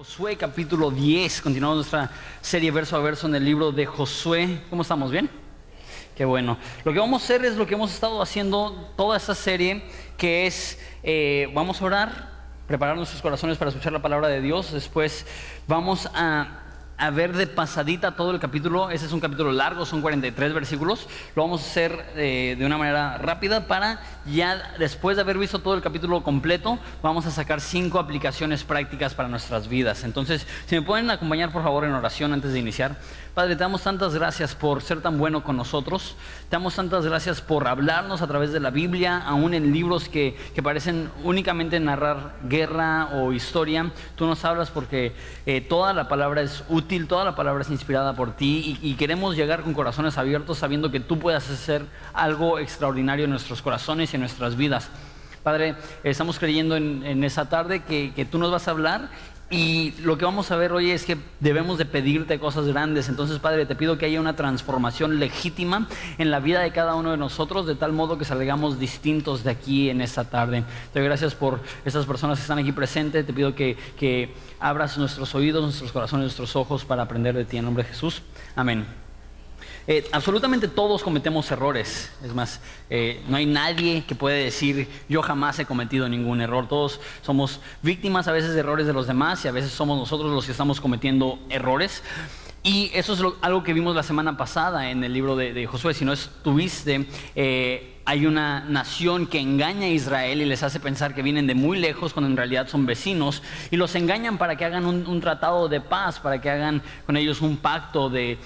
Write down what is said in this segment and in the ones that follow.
Josué capítulo 10, continuamos nuestra serie verso a verso en el libro de Josué. ¿Cómo estamos? ¿Bien? Qué bueno. Lo que vamos a hacer es lo que hemos estado haciendo toda esta serie, que es, eh, vamos a orar, preparar nuestros corazones para escuchar la palabra de Dios, después vamos a a ver de pasadita todo el capítulo. Ese es un capítulo largo, son 43 versículos. Lo vamos a hacer eh, de una manera rápida para ya después de haber visto todo el capítulo completo, vamos a sacar cinco aplicaciones prácticas para nuestras vidas. Entonces, si me pueden acompañar por favor en oración antes de iniciar. Padre, te damos tantas gracias por ser tan bueno con nosotros. Te damos tantas gracias por hablarnos a través de la Biblia, aún en libros que, parecen únicamente narrar guerra o historia. Tú nos hablas porque eh, toda la palabra es útil, toda la palabra es inspirada por ti y, queremos llegar con corazones abiertos sabiendo que tú puedes hacer algo extraordinario en nuestros corazones y en nuestras vidas. Padre, estamos creyendo en, esa tarde que, tú nos vas a hablar y lo que vamos a ver hoy es que debemos de pedirte cosas grandes. Entonces, Padre, te pido que haya una transformación legítima en la vida de cada uno de nosotros, de tal modo que salgamos distintos de aquí en esta tarde. Te doy gracias por estas personas que están aquí presentes. Te pido que, que abras nuestros oídos, nuestros corazones, nuestros ojos para aprender de ti. En nombre de Jesús. Amén. Eh, absolutamente todos cometemos errores. Es más, eh, no hay nadie que puede decir yo jamás he cometido ningún error. Todos somos víctimas a veces de errores de los demás y a veces somos nosotros los que estamos cometiendo errores. Y eso es algo que vimos la semana pasada en el libro de, Josué. Si no estuviste, eh, hay una nación que engaña a Israel y les hace pensar que vienen de muy lejos cuando en realidad son vecinos y los engañan para que hagan un, tratado de paz, para que hagan con ellos un pacto de,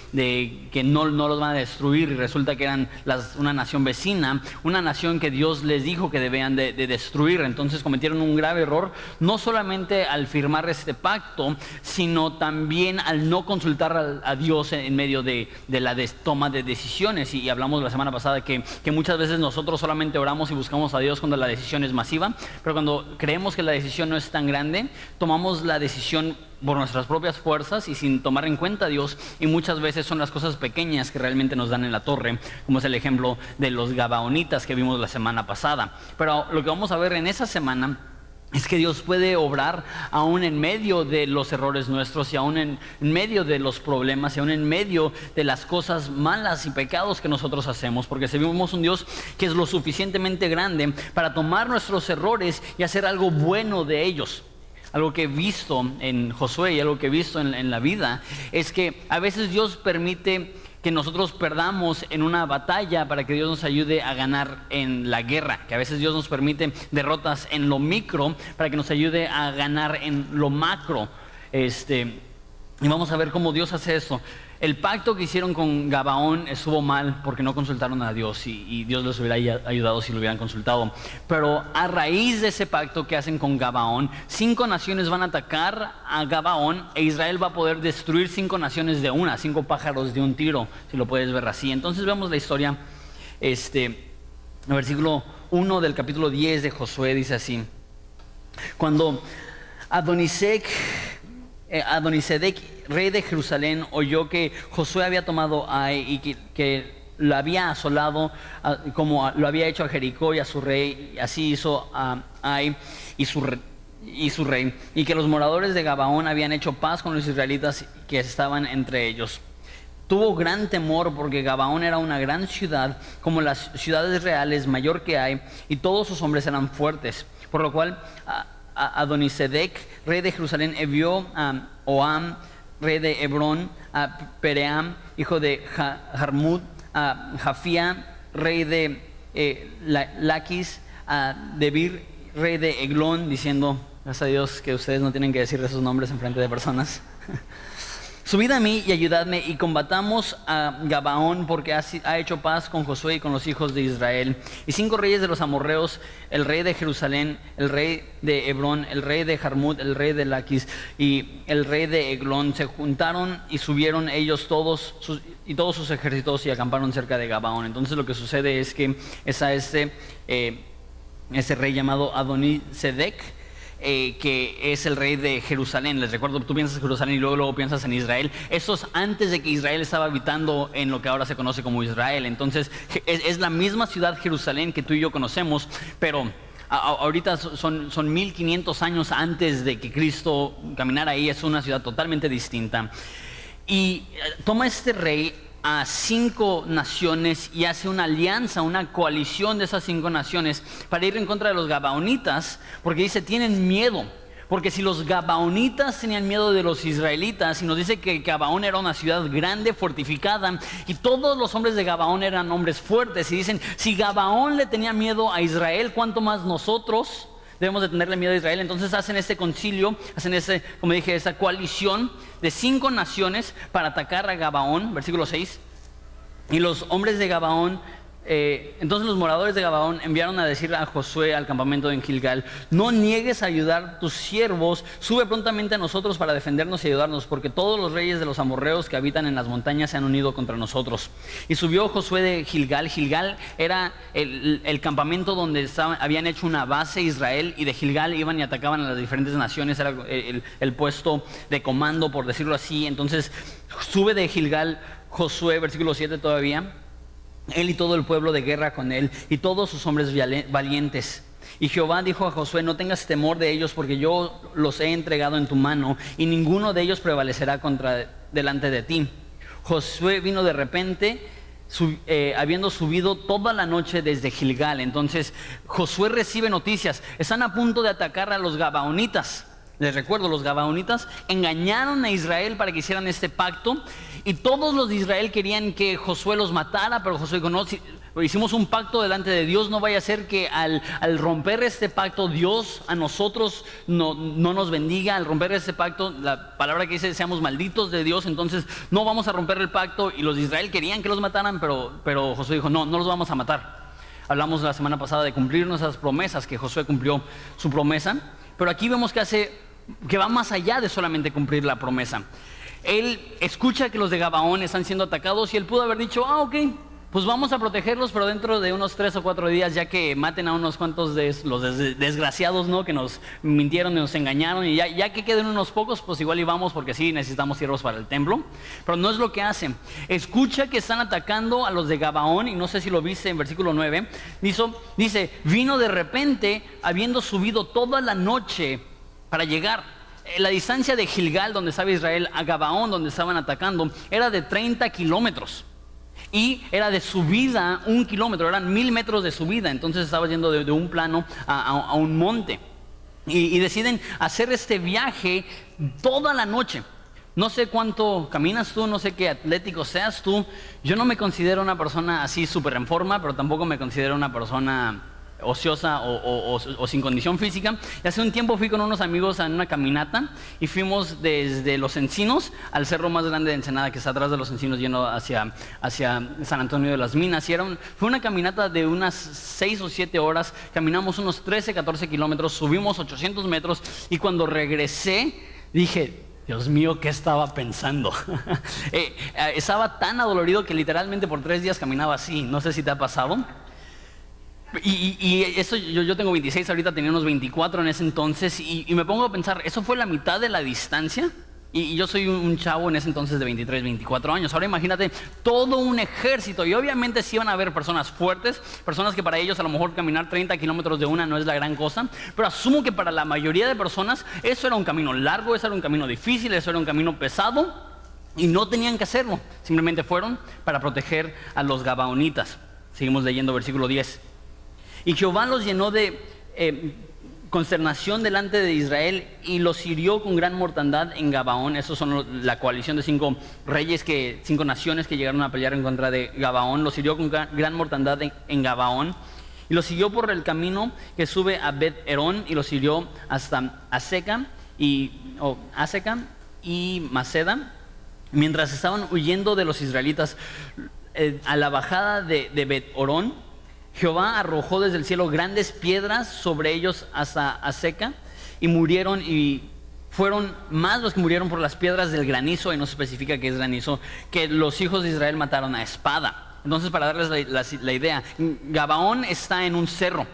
que no, no, los van a destruir y resulta que eran una nación vecina, una nación que Dios les dijo que debían de, destruir. Entonces cometieron un grave error, no solamente al firmar este pacto, sino también al no consultar a, Dios en, medio de, la toma de decisiones. Y, hablamos la semana pasada que, que muchas veces nos nosotros solamente oramos y buscamos a Dios cuando la decisión es masiva, pero cuando creemos que la decisión no es tan grande, tomamos la decisión por nuestras propias fuerzas y sin tomar en cuenta a Dios. Y muchas veces son las cosas pequeñas que realmente nos dan en la torre, como es el ejemplo de los Gabaonitas que vimos la semana pasada. Pero lo que vamos a ver en esa semana es que Dios puede obrar aún en medio de los errores nuestros y aún en medio de los problemas y aún en medio de las cosas malas y pecados que nosotros hacemos, porque servimos un Dios que es lo suficientemente grande para tomar nuestros errores y hacer algo bueno de ellos. Algo que he visto en Josué y algo que he visto en, en la vida es que a veces Dios permite que nosotros perdamos en una batalla para que Dios nos ayude a ganar en la guerra, que a veces Dios nos permite derrotas en lo micro para que nos ayude a ganar en lo macro. Este, y vamos a ver cómo Dios hace eso. El pacto que hicieron con Gabaón estuvo mal porque no consultaron a Dios y, Dios les hubiera ayudado si lo hubieran consultado. Pero a raíz de ese pacto que hacen con Gabaón, cinco naciones van a atacar a Gabaón e Israel va a poder destruir cinco naciones de una, cinco pájaros de un tiro, si lo puedes ver así. Entonces vemos la historia, este, el versículo 1 del capítulo 10 de Josué dice así, cuando Adonisec, Adonisedec rey de Jerusalén oyó que Josué había tomado Ai y que, lo había asolado como lo había hecho a Jericó y a su rey, así hizo a Ai y su, y su rey, y que los moradores de Gabaón habían hecho paz con los israelitas que estaban entre ellos. Tuvo gran temor porque Gabaón era una gran ciudad, como las ciudades reales, mayor que hay, y todos sus hombres eran fuertes. Por lo cual Adonisedec, rey de Jerusalén, envió a Oam, rey de Hebrón, a Peream, hijo de Jarmut, a Jafía, rey de eh, Laquis, a Debir, rey de Eglón, diciendo, gracias a Dios que ustedes no tienen que decir esos nombres en frente de personas. Subid a mí y ayudadme y combatamos a Gabaón porque ha, hecho paz con Josué y con los hijos de Israel. Y cinco reyes de los amorreos, el rey de Jerusalén, el rey de Hebrón, el rey de Jarmut, el rey de Laquis y el rey de Eglón se juntaron y subieron ellos todos y todos sus ejércitos y acamparon cerca de Gabaón. Entonces lo que sucede es que es a este, eh, ese rey llamado Adoní Sedec eh, que es el rey de Jerusalén. Les recuerdo, tú piensas en Jerusalén y luego, luego piensas en Israel. Eso es antes de que Israel estaba habitando en lo que ahora se conoce como Israel. Entonces, es, la misma ciudad Jerusalén que tú y yo conocemos, pero ahorita son, son 1500 años antes de que Cristo caminara ahí, es una ciudad totalmente distinta. Y eh, toma este rey a cinco naciones y hace una alianza, una coalición de esas cinco naciones para ir en contra de los gabaonitas, porque dice, tienen miedo. Porque si los gabaonitas tenían miedo de los israelitas, y nos dice que Gabaón era una ciudad grande, fortificada, y todos los hombres de Gabaón eran hombres fuertes, y dicen, si Gabaón le tenía miedo a Israel, ¿cuánto más nosotros? Debemos de tenerle miedo a Israel. Entonces hacen este concilio, hacen ese, como dije, esa coalición de cinco naciones para atacar a Gabaón, versículo 6. Y los hombres de Gabaón eh, entonces los moradores de Gabaón enviaron a decir a Josué al campamento en Gilgal, no niegues a ayudar tus siervos, sube prontamente a nosotros para defendernos y ayudarnos, porque todos los reyes de los amorreos que habitan en las montañas se han unido contra nosotros. Y subió Josué de Gilgal, Gilgal era el, campamento donde habían hecho una base Israel y de Gilgal iban y atacaban a las diferentes naciones, era el, el puesto de comando, por decirlo así. Entonces sube de Gilgal Josué, versículo 7 todavía él y todo el pueblo de guerra con él, y todos sus hombres valientes. Y Jehová dijo a Josué, no tengas temor de ellos, porque yo los he entregado en tu mano, y ninguno de ellos prevalecerá contra, delante de ti. Josué vino de repente, eh, habiendo subido toda la noche desde Gilgal. Entonces Josué recibe noticias, están a punto de atacar a los Gabaonitas. Les recuerdo, los Gabaonitas engañaron a Israel para que hicieran este pacto y todos los de Israel querían que Josué los matara, pero Josué dijo, no, hicimos un pacto delante de Dios, no vaya a ser que al, romper este pacto Dios a nosotros no, nos bendiga, al romper este pacto, la palabra que dice seamos malditos de Dios, entonces no vamos a romper el pacto y los de Israel querían que los mataran, pero, pero Josué dijo, no, no los vamos a matar. Hablamos la semana pasada de cumplir nuestras promesas, que Josué cumplió su promesa, pero aquí vemos que hace que va más allá de solamente cumplir la promesa. Él escucha que los de Gabaón están siendo atacados y él pudo haber dicho, ah, ok, pues vamos a protegerlos, pero dentro de unos tres o cuatro días, ya que maten a unos cuantos de los desgraciados, ¿no? Que nos mintieron y nos engañaron, y ya, que queden unos pocos, pues igual íbamos porque sí necesitamos siervos para el templo. Pero no es lo que hacen. Escucha que están atacando a los de Gabaón, y no sé si lo viste en versículo 9. Dice, dice vino de repente, habiendo subido toda la noche para llegar. Eh, la distancia de Gilgal, donde estaba Israel, a Gabaón, donde estaban atacando, era de 30 kilómetros. Y era de subida un kilómetro, eran mil metros de subida. Entonces estaba yendo de, un plano a, un monte. Y, y, deciden hacer este viaje toda la noche. No sé cuánto caminas tú, no sé qué atlético seas tú. Yo no me considero una persona así súper en forma, pero tampoco me considero una persona ociosa o, sin condición física. Y hace un tiempo fui con unos amigos en una caminata y fuimos desde Los Encinos al cerro más grande de Ensenada, que está atrás de Los Encinos, yendo hacia, hacia San Antonio de las Minas. Y fue una caminata de unas 6 o 7 horas. Caminamos unos 13, 14 kilómetros, subimos 800 metros y cuando regresé dije, Dios mío, ¿qué estaba pensando? Eh, eh, estaba tan adolorido que literalmente por tres días caminaba así. No sé si te ha pasado. Y, eso, yo, tengo 26, ahorita tenía unos 24 en ese entonces, y, me pongo a pensar, ¿eso fue la mitad de la distancia? Y, yo soy un, chavo en ese entonces de 23, 24 años. Ahora imagínate todo un ejército, y obviamente sí van a haber personas fuertes, personas que para ellos a lo mejor caminar 30 kilómetros de una no es la gran cosa, pero asumo que para la mayoría de personas eso era un camino largo, eso era un camino difícil, eso era un camino pesado, y no tenían que hacerlo, simplemente fueron para proteger a los gabaonitas. Seguimos leyendo versículo 10. Y Jehová los llenó de eh, consternación delante de Israel y los hirió con gran mortandad en Gabaón. Esos son la coalición de cinco reyes, que, cinco naciones que llegaron a pelear en contra de Gabaón. Los hirió con gran mortandad en, Gabaón. Y los siguió por el camino que sube a Bet Herón y los hirió hasta Aseca y, y Maceda. Mientras estaban huyendo de los israelitas eh, a la bajada de, de Bet Orón, Jehová arrojó desde el cielo grandes piedras sobre ellos hasta seca y murieron y fueron más los que murieron por las piedras del granizo, y no se especifica qué es granizo, que los hijos de Israel mataron a espada. Entonces, para darles la, idea, Gabaón está en un cerro.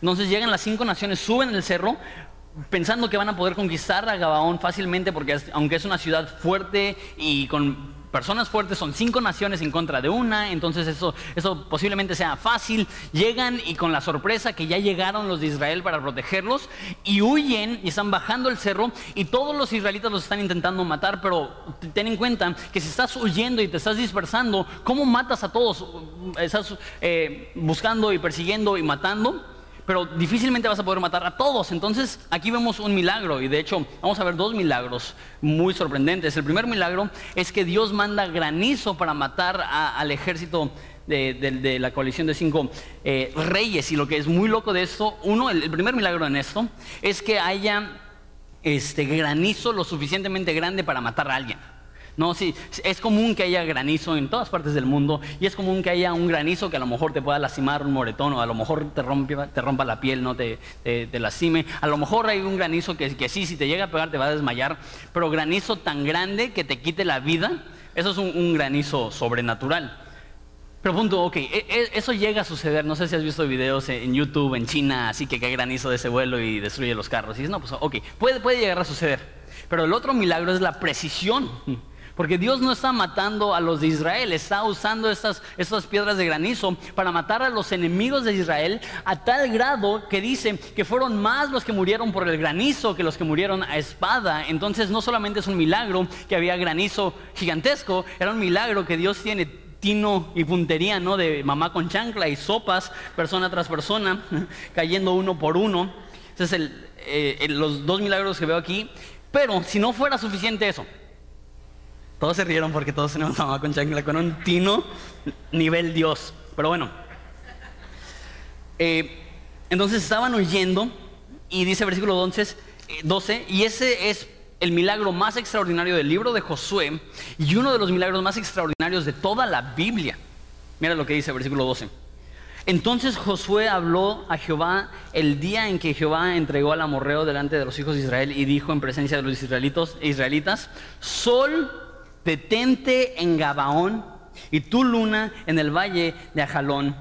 Entonces llegan las cinco naciones, suben el cerro, pensando que van a poder conquistar a Gabaón fácilmente, porque aunque es una ciudad fuerte y con personas fuertes, son cinco naciones en contra de una, entonces eso, eso posiblemente sea fácil. Llegan y con la sorpresa que ya llegaron los de Israel para protegerlos y huyen y están bajando el cerro y todos los israelitas los están intentando matar, pero ten en cuenta que si estás huyendo y te estás dispersando, ¿cómo matas a todos? Estás eh, buscando y persiguiendo y matando pero difícilmente vas a poder matar a todos. Entonces aquí vemos un milagro y de hecho vamos a ver dos milagros muy sorprendentes. El primer milagro es que Dios manda granizo para matar al ejército de, la coalición de cinco eh, reyes. Y lo que es muy loco de esto, uno, el, primer milagro en esto, es que haya este granizo lo suficientemente grande para matar a alguien. No, sí, es común que haya granizo en todas partes del mundo y es común que haya un granizo que a lo mejor te pueda lastimar un moretón o a lo mejor te, te rompa la piel, no te, te, lastime. A lo mejor hay un granizo que, que sí, si te llega a pegar te va a desmayar, pero granizo tan grande que te quite la vida, eso es un, granizo sobrenatural. Pero punto, ok, e, e, eso llega a suceder. No sé si has visto videos en YouTube, en China, así que cae granizo de ese vuelo y destruye los carros. Y dices, no, pues ok, puede, puede llegar a suceder. Pero el otro milagro es la precisión. Porque Dios no está matando a los de Israel, está usando estas, estas piedras de granizo para matar a los enemigos de Israel a tal grado que dice que fueron más los que murieron por el granizo que los que murieron a espada. Entonces no solamente es un milagro que había granizo gigantesco, era un milagro que Dios tiene tino y puntería, ¿no? De mamá con chancla y sopas, persona tras persona, cayendo uno por uno. Entonces, eh, los dos milagros que veo aquí. Pero si no fuera suficiente eso, todos se rieron porque todos tenemos mamá con chancla, con un tino nivel Dios. Pero bueno. Eh, entonces estaban huyendo y dice versículo 12, 12, eh, y ese es el milagro más extraordinario del libro de Josué y uno de los milagros más extraordinarios de toda la Biblia. Mira lo que dice versículo 12. Entonces Josué habló a Jehová el día en que Jehová entregó al amorreo delante de los hijos de Israel y dijo en presencia de los israelitas, sol detente en Gabaón y tu luna en el valle de Ajalón.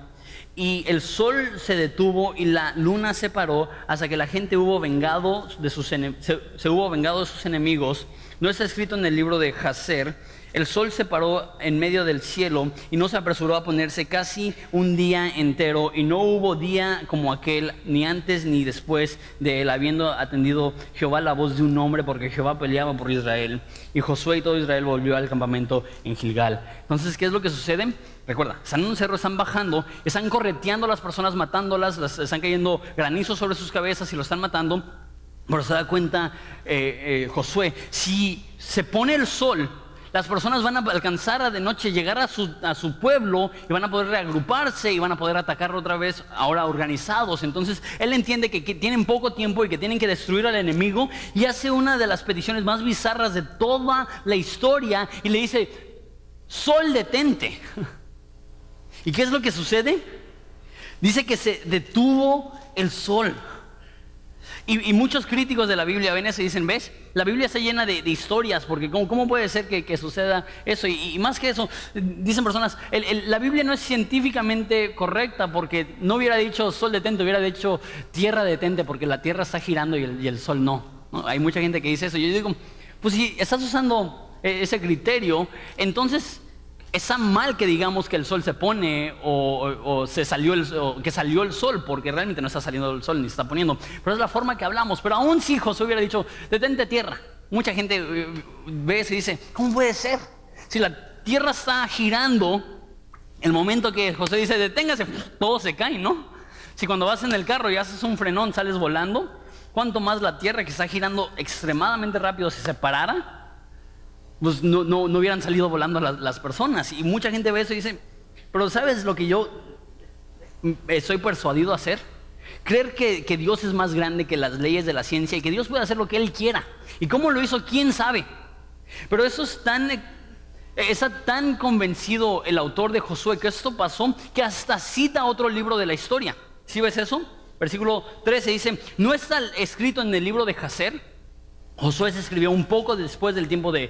Y el sol se detuvo y la luna se paró hasta que la gente hubo vengado de sus, se, hubo vengado de sus enemigos. No está escrito en el libro de Jaser el sol se paró en medio del cielo y no se apresuró a ponerse casi un día entero y no hubo día como aquel, ni antes ni después de él, habiendo atendido Jehová la voz de un hombre, porque Jehová peleaba por Israel. Y Josué y todo Israel volvió al campamento en Gilgal. Entonces, ¿qué es lo que sucede? Recuerda, están en un cerro, están bajando, están correteando a las personas, matándolas, las, están cayendo granizos sobre sus cabezas y lo están matando. Pero se da cuenta eh, eh, Josué, si se pone el sol, las personas van a alcanzar a de noche llegar a su, pueblo y van a poder reagruparse y van a poder atacarlo otra vez ahora organizados. Entonces él entiende que, que, tienen poco tiempo y que tienen que destruir al enemigo y hace una de las peticiones más bizarras de toda la historia y le dice, sol detente. ¿Y qué es lo que sucede? Dice que se detuvo el sol. Y, muchos críticos de la Biblia ven eso y dicen, ¿ves? La Biblia está llena de, historias, porque ¿cómo, puede ser que, suceda eso? Y, más que eso, dicen personas, la Biblia no es científicamente correcta, porque no hubiera dicho sol detente, hubiera dicho tierra detente, porque la tierra está girando y el, sol no. Hay mucha gente que dice eso. Yo digo, pues si estás usando e, ese criterio, entonces está mal que digamos que el sol se pone o, se salió el, que salió el sol, porque realmente no está saliendo el sol ni se está poniendo. Pero es la forma que hablamos. Pero aún si José hubiera dicho, detente tierra. Mucha gente eh, ve y dice, ¿cómo puede ser? Si la tierra está girando, el momento que José dice, deténgase, todo se cae, ¿no? Si cuando vas en el carro y haces un frenón, sales volando, ¿cuánto más la tierra que está girando extremadamente rápido si se parara? Pues no, no, hubieran salido volando las, personas. Y mucha gente ve eso y dice, pero ¿sabes lo que yo estoy persuadido a hacer? Creer que, que, Dios es más grande que las leyes de la ciencia y que Dios puede hacer lo que Él quiera. ¿Y cómo lo hizo? ¿Quién sabe? Pero eso es tan, está tan convencido el autor de Josué que esto pasó que hasta cita otro libro de la historia. ¿Sí ves eso? Versículo 13 dice, ¿no está escrito en el libro de Jacer? Josué se escribió un poco después del tiempo de,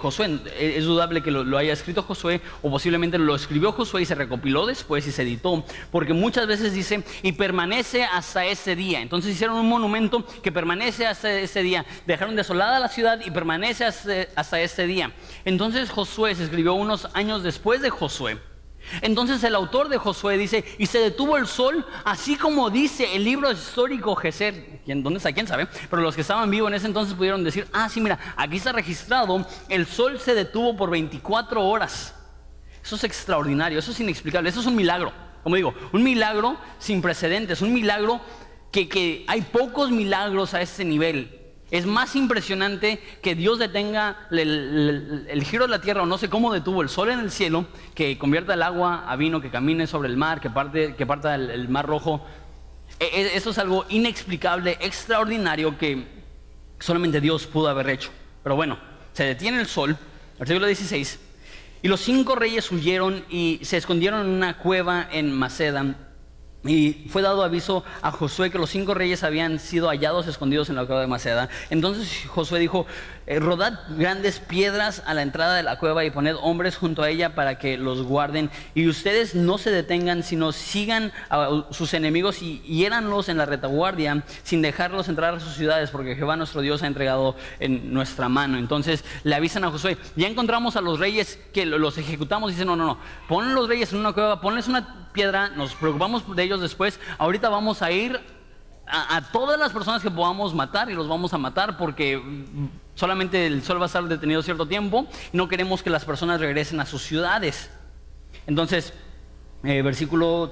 Josué. Es dudable que lo, haya escrito Josué o posiblemente lo escribió Josué y se recopiló después y se editó. Porque muchas veces dice, y permanece hasta ese día. Entonces hicieron un monumento que permanece hasta ese día. Dejaron desolada la ciudad y permanece hasta, hasta ese día. Entonces Josué se escribió unos años después de Josué. Entonces el autor de Josué dice, y se detuvo el sol, así como dice el libro histórico Geser. ¿Dónde está? ¿Quién sabe? Pero los que estaban vivos en ese entonces pudieron decir, ah, sí, mira, aquí está registrado, el sol se detuvo por 24 horas. Eso es extraordinario, eso es inexplicable, eso es un milagro. Como digo, un milagro sin precedentes, un milagro que, que hay pocos milagros a ese nivel. Es más impresionante que Dios detenga el, giro de la tierra, o no sé cómo detuvo el sol en el cielo, que convierta el agua a vino, que camine sobre el mar, que, parte, que parta el, mar rojo. E, e, eso es algo inexplicable, extraordinario, que solamente Dios pudo haber hecho. Pero bueno, se detiene el sol, versículo 16, y los cinco reyes huyeron y se escondieron en una cueva en Maceda y fue dado aviso a Josué que los cinco reyes habían sido hallados escondidos en la cueva de Maceda. Entonces Josué dijo, eh, rodad grandes piedras a la entrada de la cueva y poned hombres junto a ella para que los guarden. Y ustedes no se detengan, sino sigan a sus enemigos y hiéranlos en la retaguardia sin dejarlos entrar a sus ciudades, porque Jehová nuestro Dios ha entregado en nuestra mano. Entonces le avisan a Josué, ya encontramos a los reyes que los ejecutamos. Dicen, no, no, no, pon los reyes en una cueva, ponles una piedra, nos preocupamos de ellos después. Ahorita vamos a ir a, todas las personas que podamos matar y los vamos a matar porque solamente el sol va a estar detenido cierto tiempo y no queremos que las personas regresen a sus ciudades. Entonces, eh, versículo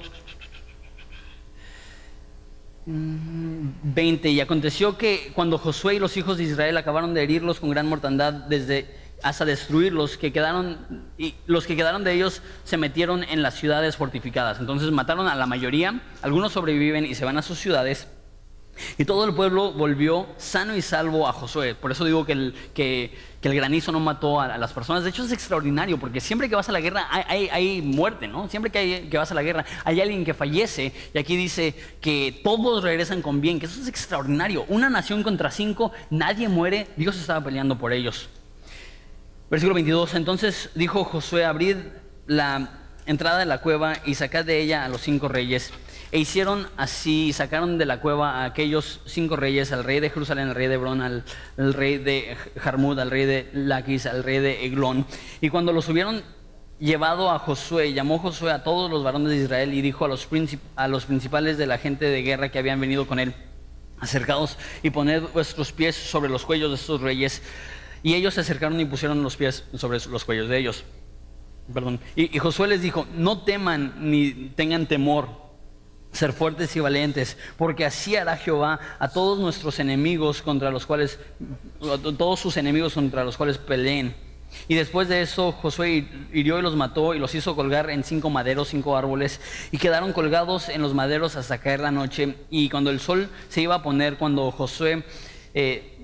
20, y aconteció que cuando Josué y los hijos de Israel acabaron de herirlos con gran mortandad desde hasta destruirlos, que quedaron, y los que quedaron de ellos se metieron en las ciudades fortificadas. Entonces mataron a la mayoría, algunos sobreviven y se van a sus ciudades. Y todo el pueblo volvió sano y salvo a Josué. Por eso digo que el, granizo no mató a, las personas. De hecho es extraordinario, porque siempre que vas a la guerra hay, hay, muerte, ¿no? Siempre que, hay, que vas a la guerra hay alguien que fallece. Y aquí dice que todos regresan con bien, que eso es extraordinario. Una nación contra cinco, nadie muere, Dios estaba peleando por ellos. Versículo 22. Entonces dijo Josué, abrid la entrada de la cueva y sacad de ella a los cinco reyes. E hicieron así, sacaron de la cueva a aquellos cinco reyes, al rey de Jerusalén, al rey de Hebrón, al, rey de Jarmud, al rey de Laquis, al rey de Eglón. Y cuando los hubieron llevado a Josué, llamó Josué a todos los varones de Israel y dijo a los, a los principales de la gente de guerra que habían venido con él, acercados y poned vuestros pies sobre los cuellos de estos reyes y ellos se acercaron y pusieron los pies sobre los cuellos de ellos. Perdón. Y, Josué les dijo, no teman ni tengan temor, ser fuertes y valientes, porque así hará Jehová a todos nuestros enemigos contra los cuales, todos sus enemigos contra los cuales peleen. Y después de eso Josué hirió y los mató y los hizo colgar en cinco maderos, cinco árboles, y quedaron colgados en los maderos hasta caer la noche. Y cuando el sol se iba a poner, cuando Josué eh,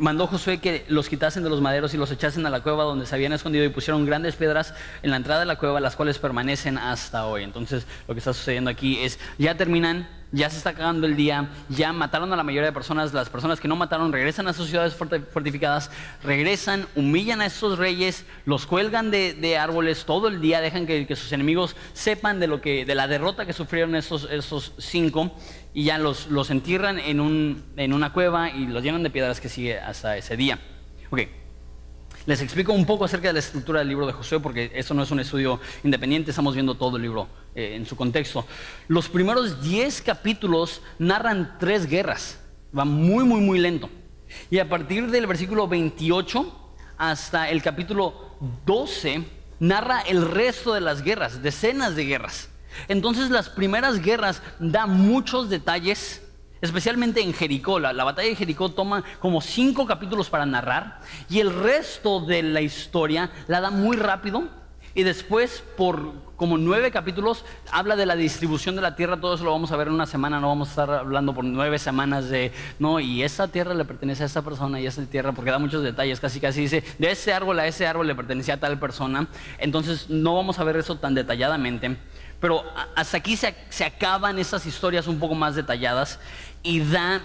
mandó Josué que los quitasen de los maderos y los echasen a la cueva donde se habían escondido y pusieron grandes piedras en la entrada de la cueva, las cuales permanecen hasta hoy. Entonces, lo que está sucediendo aquí es, ya terminan ya se está acabando el día, ya mataron a la mayoría de personas, las personas que no mataron regresan a sus ciudades fortificadas, regresan, humillan a estos reyes, los cuelgan de, árboles todo el día, dejan que, sus enemigos sepan de, lo que, de la derrota que sufrieron estos, estos cinco y ya los, los entierran en, un, en una cueva y los llenan de piedras que sigue hasta ese día. Ok. Les explico un poco acerca de la estructura del libro de Josué, porque eso no es un estudio independiente, estamos viendo todo el libro eh, en su contexto. Los primeros 10 capítulos narran tres guerras, va muy, muy, muy lento. Y a partir del versículo 28 hasta el capítulo 12, narra el resto de las guerras, decenas de guerras. Entonces las primeras guerras dan muchos detalles especialmente en Jericó. La, batalla de Jericó toma como cinco capítulos para narrar y el resto de la historia la da muy rápido y después por como nueve capítulos habla de la distribución de la tierra, todo eso lo vamos a ver en una semana, no vamos a estar hablando por nueve semanas de, no, y esa tierra le pertenece a esa persona y esa tierra, porque da muchos detalles, casi casi dice, de ese árbol a ese árbol le pertenecía a tal persona, entonces no vamos a ver eso tan detalladamente, pero hasta aquí se, se acaban esas historias un poco más detalladas y da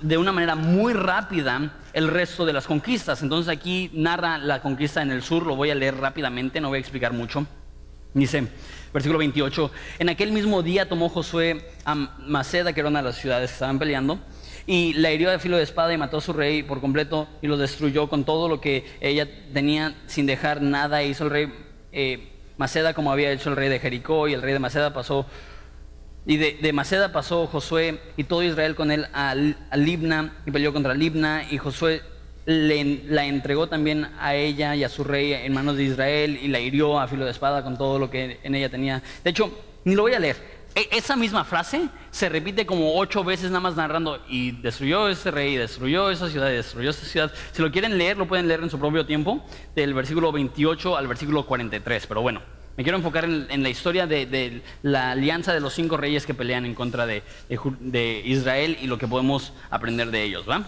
de una manera muy rápida el resto de las conquistas. Entonces aquí narra la conquista en el sur, lo voy a leer rápidamente, no voy a explicar mucho. Dice, versículo 28, en aquel mismo día tomó Josué a Maceda, que era una de las ciudades que estaban peleando, y la hirió de filo de espada y mató a su rey por completo y lo destruyó con todo lo que ella tenía sin dejar nada. E hizo el rey eh, Maceda como había hecho el rey de Jericó y el rey de Maceda pasó y de, Maceda pasó Josué y todo Israel con él a, Libna y peleó contra Libna y Josué le, la entregó también a ella y a su rey en manos de Israel y la hirió a filo de espada con todo lo que en ella tenía. De hecho, ni lo voy a leer. E, esa misma frase se repite como ocho veces nada más narrando y destruyó ese rey, destruyó esa ciudad, destruyó esa ciudad. Si lo quieren leer, lo pueden leer en su propio tiempo, del versículo 28 al versículo 43. Pero bueno, me quiero enfocar en, la historia de, la alianza de los cinco reyes que pelean en contra de, de Israel y lo que podemos aprender de ellos, ¿va?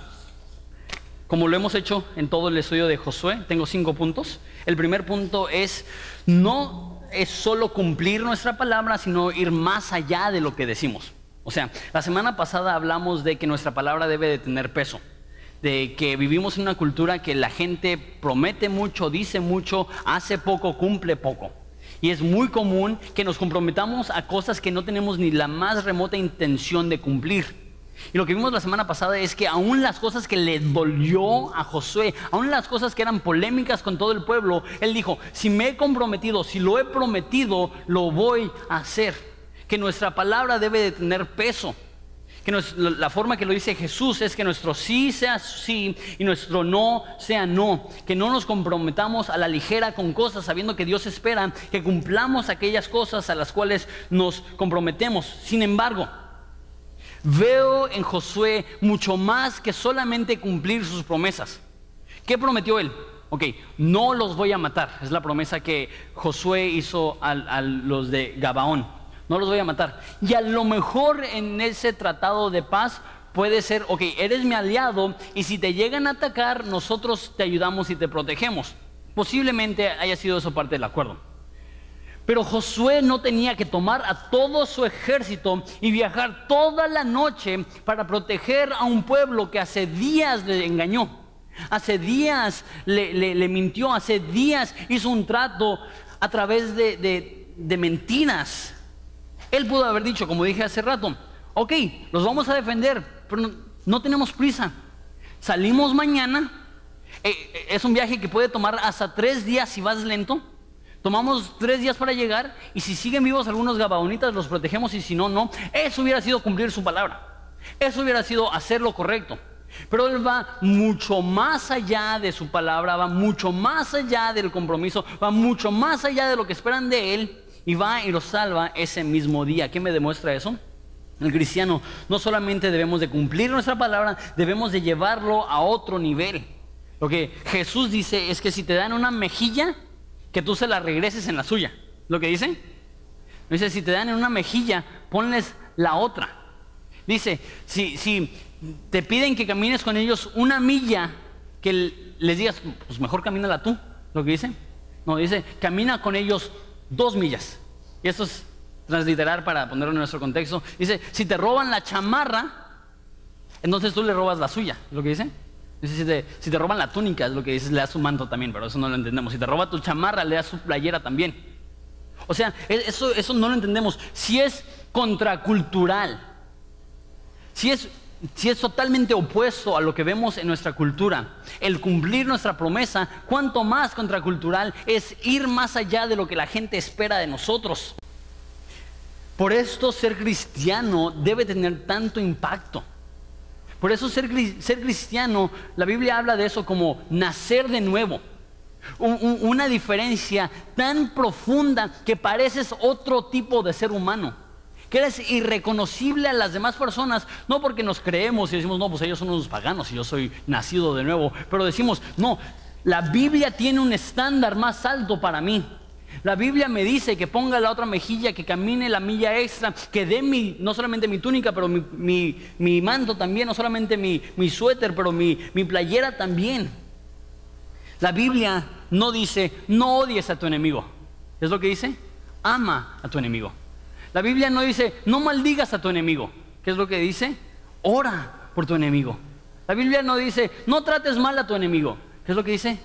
Como lo hemos hecho en todo el estudio de Josué, tengo cinco puntos. El primer punto es no es solo cumplir nuestra palabra, sino ir más allá de lo que decimos. O sea, la semana pasada hablamos de que nuestra palabra debe de tener peso, de que vivimos en una cultura que la gente promete mucho, dice mucho, hace poco, cumple poco. Y es muy común que nos comprometamos a cosas que no tenemos ni la más remota intención de cumplir. Y lo que vimos la semana pasada es que aún las cosas que le dolió a Josué, aún las cosas que eran polémicas con todo el pueblo, él dijo, si me he comprometido, si lo he prometido, lo voy a hacer. Que nuestra palabra debe de tener peso. Que la forma que lo dice Jesús es que nuestro sí sea sí y nuestro no sea no. Que no nos comprometamos a la ligera con cosas sabiendo que Dios espera que cumplamos aquellas cosas a las cuales nos comprometemos. Sin embargo, Veo en Josué mucho más que solamente cumplir sus promesas. ¿Qué prometió él? Ok, no los voy a matar. Es la promesa que Josué hizo a, los de Gabaón. No los voy a matar. Y a lo mejor en ese tratado de paz puede ser, ok, eres mi aliado y si te llegan a atacar, nosotros te ayudamos y te protegemos. Posiblemente haya sido eso parte del acuerdo. Pero Josué no tenía que tomar a todo su ejército y viajar toda la noche para proteger a un pueblo que hace días le engañó. Hace días le, mintió, hace días hizo un trato a través de, mentiras. Él pudo haber dicho, como dije hace rato, ok, los vamos a defender, pero no, tenemos prisa. Salimos mañana. Eh, eh, es un viaje que puede tomar hasta tres días si vas lento. Tomamos tres días para llegar y si siguen vivos algunos gabaonitas los protegemos y si no, no. Eso hubiera sido cumplir su palabra. Eso hubiera sido hacer lo correcto. Pero él va mucho más allá de su palabra, va mucho más allá del compromiso, va mucho más allá de lo que esperan de él y va y lo salva ese mismo día. ¿Qué me demuestra eso? El cristiano no solamente debemos de cumplir nuestra palabra, debemos de llevarlo a otro nivel. Lo que Jesús dice es que si te dan una mejilla, que tú se la regreses en la suya. ¿Lo que dice? Dice, si te dan en una mejilla, ponles la otra. Dice, si, si te piden que camines con ellos una milla, que les digas, pues mejor camínala tú. ¿Lo que dice? No, dice, camina con ellos dos millas. Y esto es transliterar para ponerlo en nuestro contexto. Dice, si te roban la chamarra, entonces tú le robas la suya. ¿Lo que dice? Si te, si te roban la túnica, es lo que dices, le das su manto también, pero eso no lo entendemos. Si te roba tu chamarra, le das su playera también. O sea, e, eso, eso no lo entendemos. Si es contracultural, si es, si es totalmente opuesto a lo que vemos en nuestra cultura, el cumplir nuestra promesa, cuanto más contracultural es ir más allá de lo que la gente espera de nosotros. Por esto ser cristiano debe tener tanto impacto. Por eso ser, cristiano, la Biblia habla de eso como nacer de nuevo. una diferencia tan profunda que pareces otro tipo de ser humano. Que eres irreconocible a las demás personas, no porque nos creemos y decimos, no, pues ellos son unos paganos y yo soy nacido de nuevo. Pero decimos, no, la Biblia tiene un estándar más alto para mí. La Biblia me dice que ponga la otra mejilla, que camine la milla extra, que dé mi, no solamente mi túnica, pero mi, manto también, no solamente mi, suéter, pero mi, mi playera también. La Biblia no dice, no odies a tu enemigo. ¿Es lo que dice? Ama a tu enemigo. La Biblia no dice, no maldigas a tu enemigo. ¿Qué es lo que dice? Ora por tu enemigo. La Biblia no dice, no trates mal a tu enemigo. ¿Qué es lo que dice?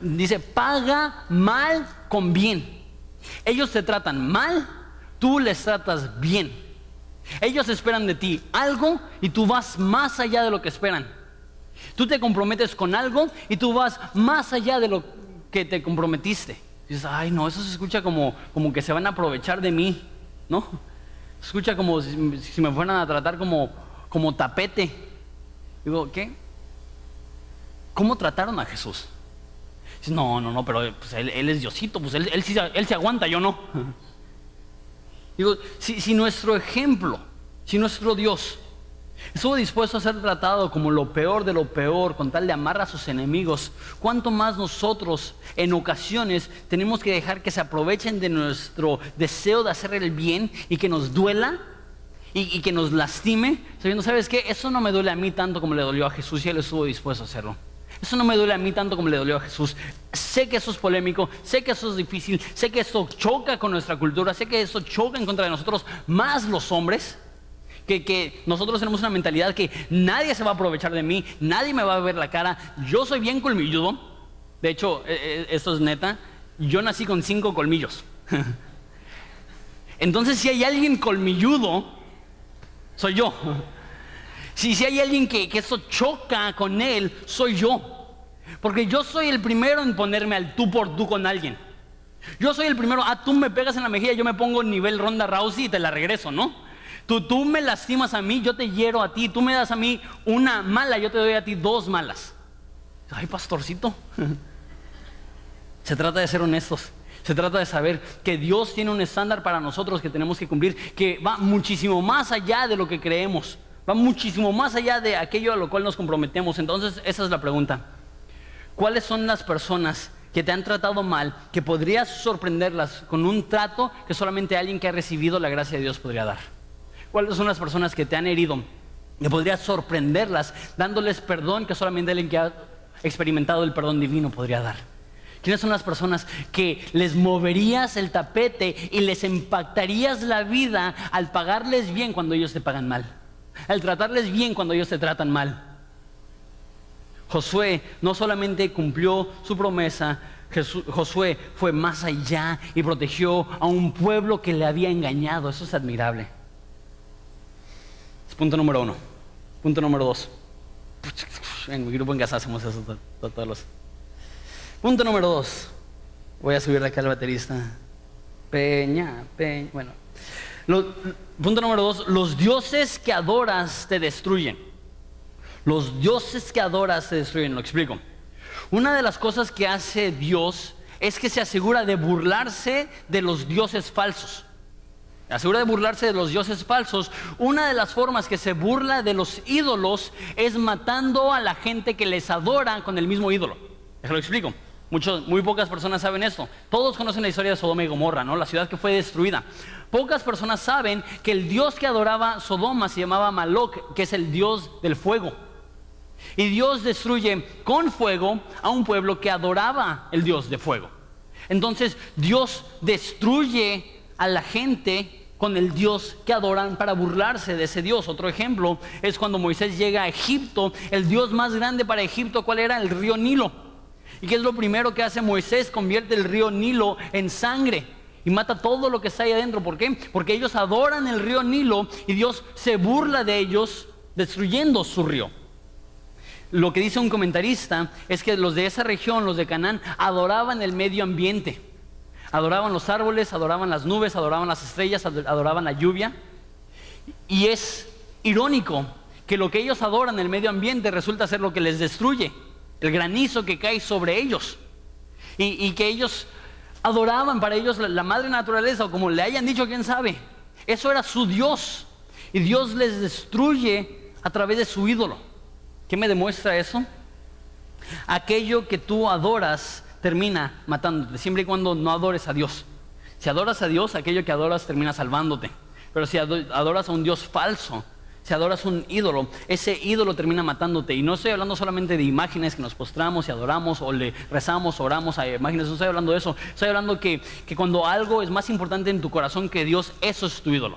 Dice, paga mal con bien. Ellos te tratan mal, tú les tratas bien. Ellos esperan de ti algo y tú vas más allá de lo que esperan. Tú te comprometes con algo y tú vas más allá de lo que te comprometiste. Dices, ay no, eso se escucha como, como que se van a aprovechar de mí, ¿no? Se escucha como si, me fueran a tratar como, como tapete. Digo, ¿qué? ¿Cómo trataron a Jesús? no, no, no, pero pues, él, es Diosito, pues él, él, sí, él se aguanta, yo no. Digo, si, si nuestro ejemplo, si nuestro Dios estuvo dispuesto a ser tratado como lo peor de lo peor con tal de amar a sus enemigos, ¿cuánto más nosotros en ocasiones tenemos que dejar que se aprovechen de nuestro deseo de hacer el bien y que nos duela y, que nos lastime? Sabiendo, ¿sabes qué? Eso no me duele a mí tanto como le dolió a Jesús y él estuvo dispuesto a hacerlo. Eso no me duele a mí tanto como le dolió a Jesús. Sé que eso es polémico, sé que eso es difícil, sé que esto choca con nuestra cultura, sé que esto choca en contra de nosotros, más los hombres. Que, nosotros tenemos una mentalidad que nadie se va a aprovechar de mí, nadie me va a ver la cara, yo soy bien colmilludo. De hecho, e, e, esto es neta, yo nací con cinco colmillos. Entonces, si hay alguien colmilludo, soy yo. Si, si hay alguien que, que eso choca con él, soy yo. Porque yo soy el primero en ponerme al tú por tú con alguien. Yo soy el primero, ah, tú me pegas en la mejilla, yo me pongo nivel Ronda Rousey y te la regreso, ¿no? Tú, tú me lastimas a mí, yo te hiero a ti, tú me das a mí una mala, yo te doy a ti dos malas. Ay, pastorcito. Se trata de ser honestos. Se trata de saber que Dios tiene un estándar para nosotros que tenemos que cumplir, que va muchísimo más allá de lo que creemos. Va muchísimo más allá de aquello a lo cual nos comprometemos. Entonces, esa es la pregunta. ¿Cuáles son las personas que te han tratado mal, que podrías sorprenderlas con un trato que solamente alguien que ha recibido la gracia de Dios podría dar? ¿Cuáles son las personas que te han herido, que podrías sorprenderlas dándoles perdón que solamente alguien que ha experimentado el perdón divino podría dar? ¿Quiénes son las personas que les moverías el tapete y les impactarías la vida al pagarles bien cuando ellos te pagan mal? al tratarles bien cuando ellos te tratan mal. Josué no solamente cumplió su promesa, Josué fue más allá y protegió a un pueblo que le había engañado. Eso es admirable. Punto número uno. Punto número dos. En mi grupo en casa hacemos eso todos los. Punto número dos. Voy a subir acá al baterista. Peña, Peña. Bueno, punto número dos, los dioses que adoras te destruyen. Los dioses que adoras te destruyen, lo explico. Una de las cosas que hace Dios es que se asegura de burlarse de los dioses falsos. Se asegura de burlarse de los dioses falsos. Una de las formas que se burla de los ídolos es matando a la gente que les adora con el mismo ídolo. lo explico muy pocas personas saben esto. Todos conocen la historia de Sodoma y Gomorra, ¿no? La ciudad que fue destruida. Pocas personas saben que el dios que adoraba Sodoma se llamaba Maloc, que es el dios del fuego. Y Dios destruye con fuego a un pueblo que adoraba el dios de fuego. Entonces Dios destruye a la gente con el Dios que adoran para burlarse de ese Dios. Otro ejemplo es cuando Moisés llega a Egipto, el Dios más grande para Egipto, ¿cuál era? El río Nilo. ¿Y qué es lo primero que hace Moisés? Convierte el río Nilo en sangre y mata todo lo que está ahí adentro. ¿Por qué? Porque ellos adoran el río Nilo y Dios se burla de ellos destruyendo su río. Lo que dice un comentarista es que los de esa región, los de Canaán, adoraban el medio ambiente. Adoraban los árboles, adoraban las nubes, adoraban las estrellas, adoraban la lluvia. Y es irónico que lo que ellos adoran, el medio ambiente, resulta ser lo que les destruye el granizo que cae sobre ellos. Y, que ellos adoraban para ellos la, madre naturaleza, o como le hayan dicho, quién sabe. Eso era su Dios. Y Dios les destruye a través de su ídolo. ¿Qué me demuestra eso? Aquello que tú adoras termina matándote, siempre y cuando no adores a Dios. Si adoras a Dios, aquello que adoras termina salvándote. Pero si adoras a un Dios falso, si adoras un ídolo, ese ídolo termina matándote. Y no estoy hablando solamente de imágenes que nos postramos y adoramos o le rezamos, oramos a imágenes. No estoy hablando de eso. Estoy hablando que, que cuando algo es más importante en tu corazón que Dios, eso es tu ídolo.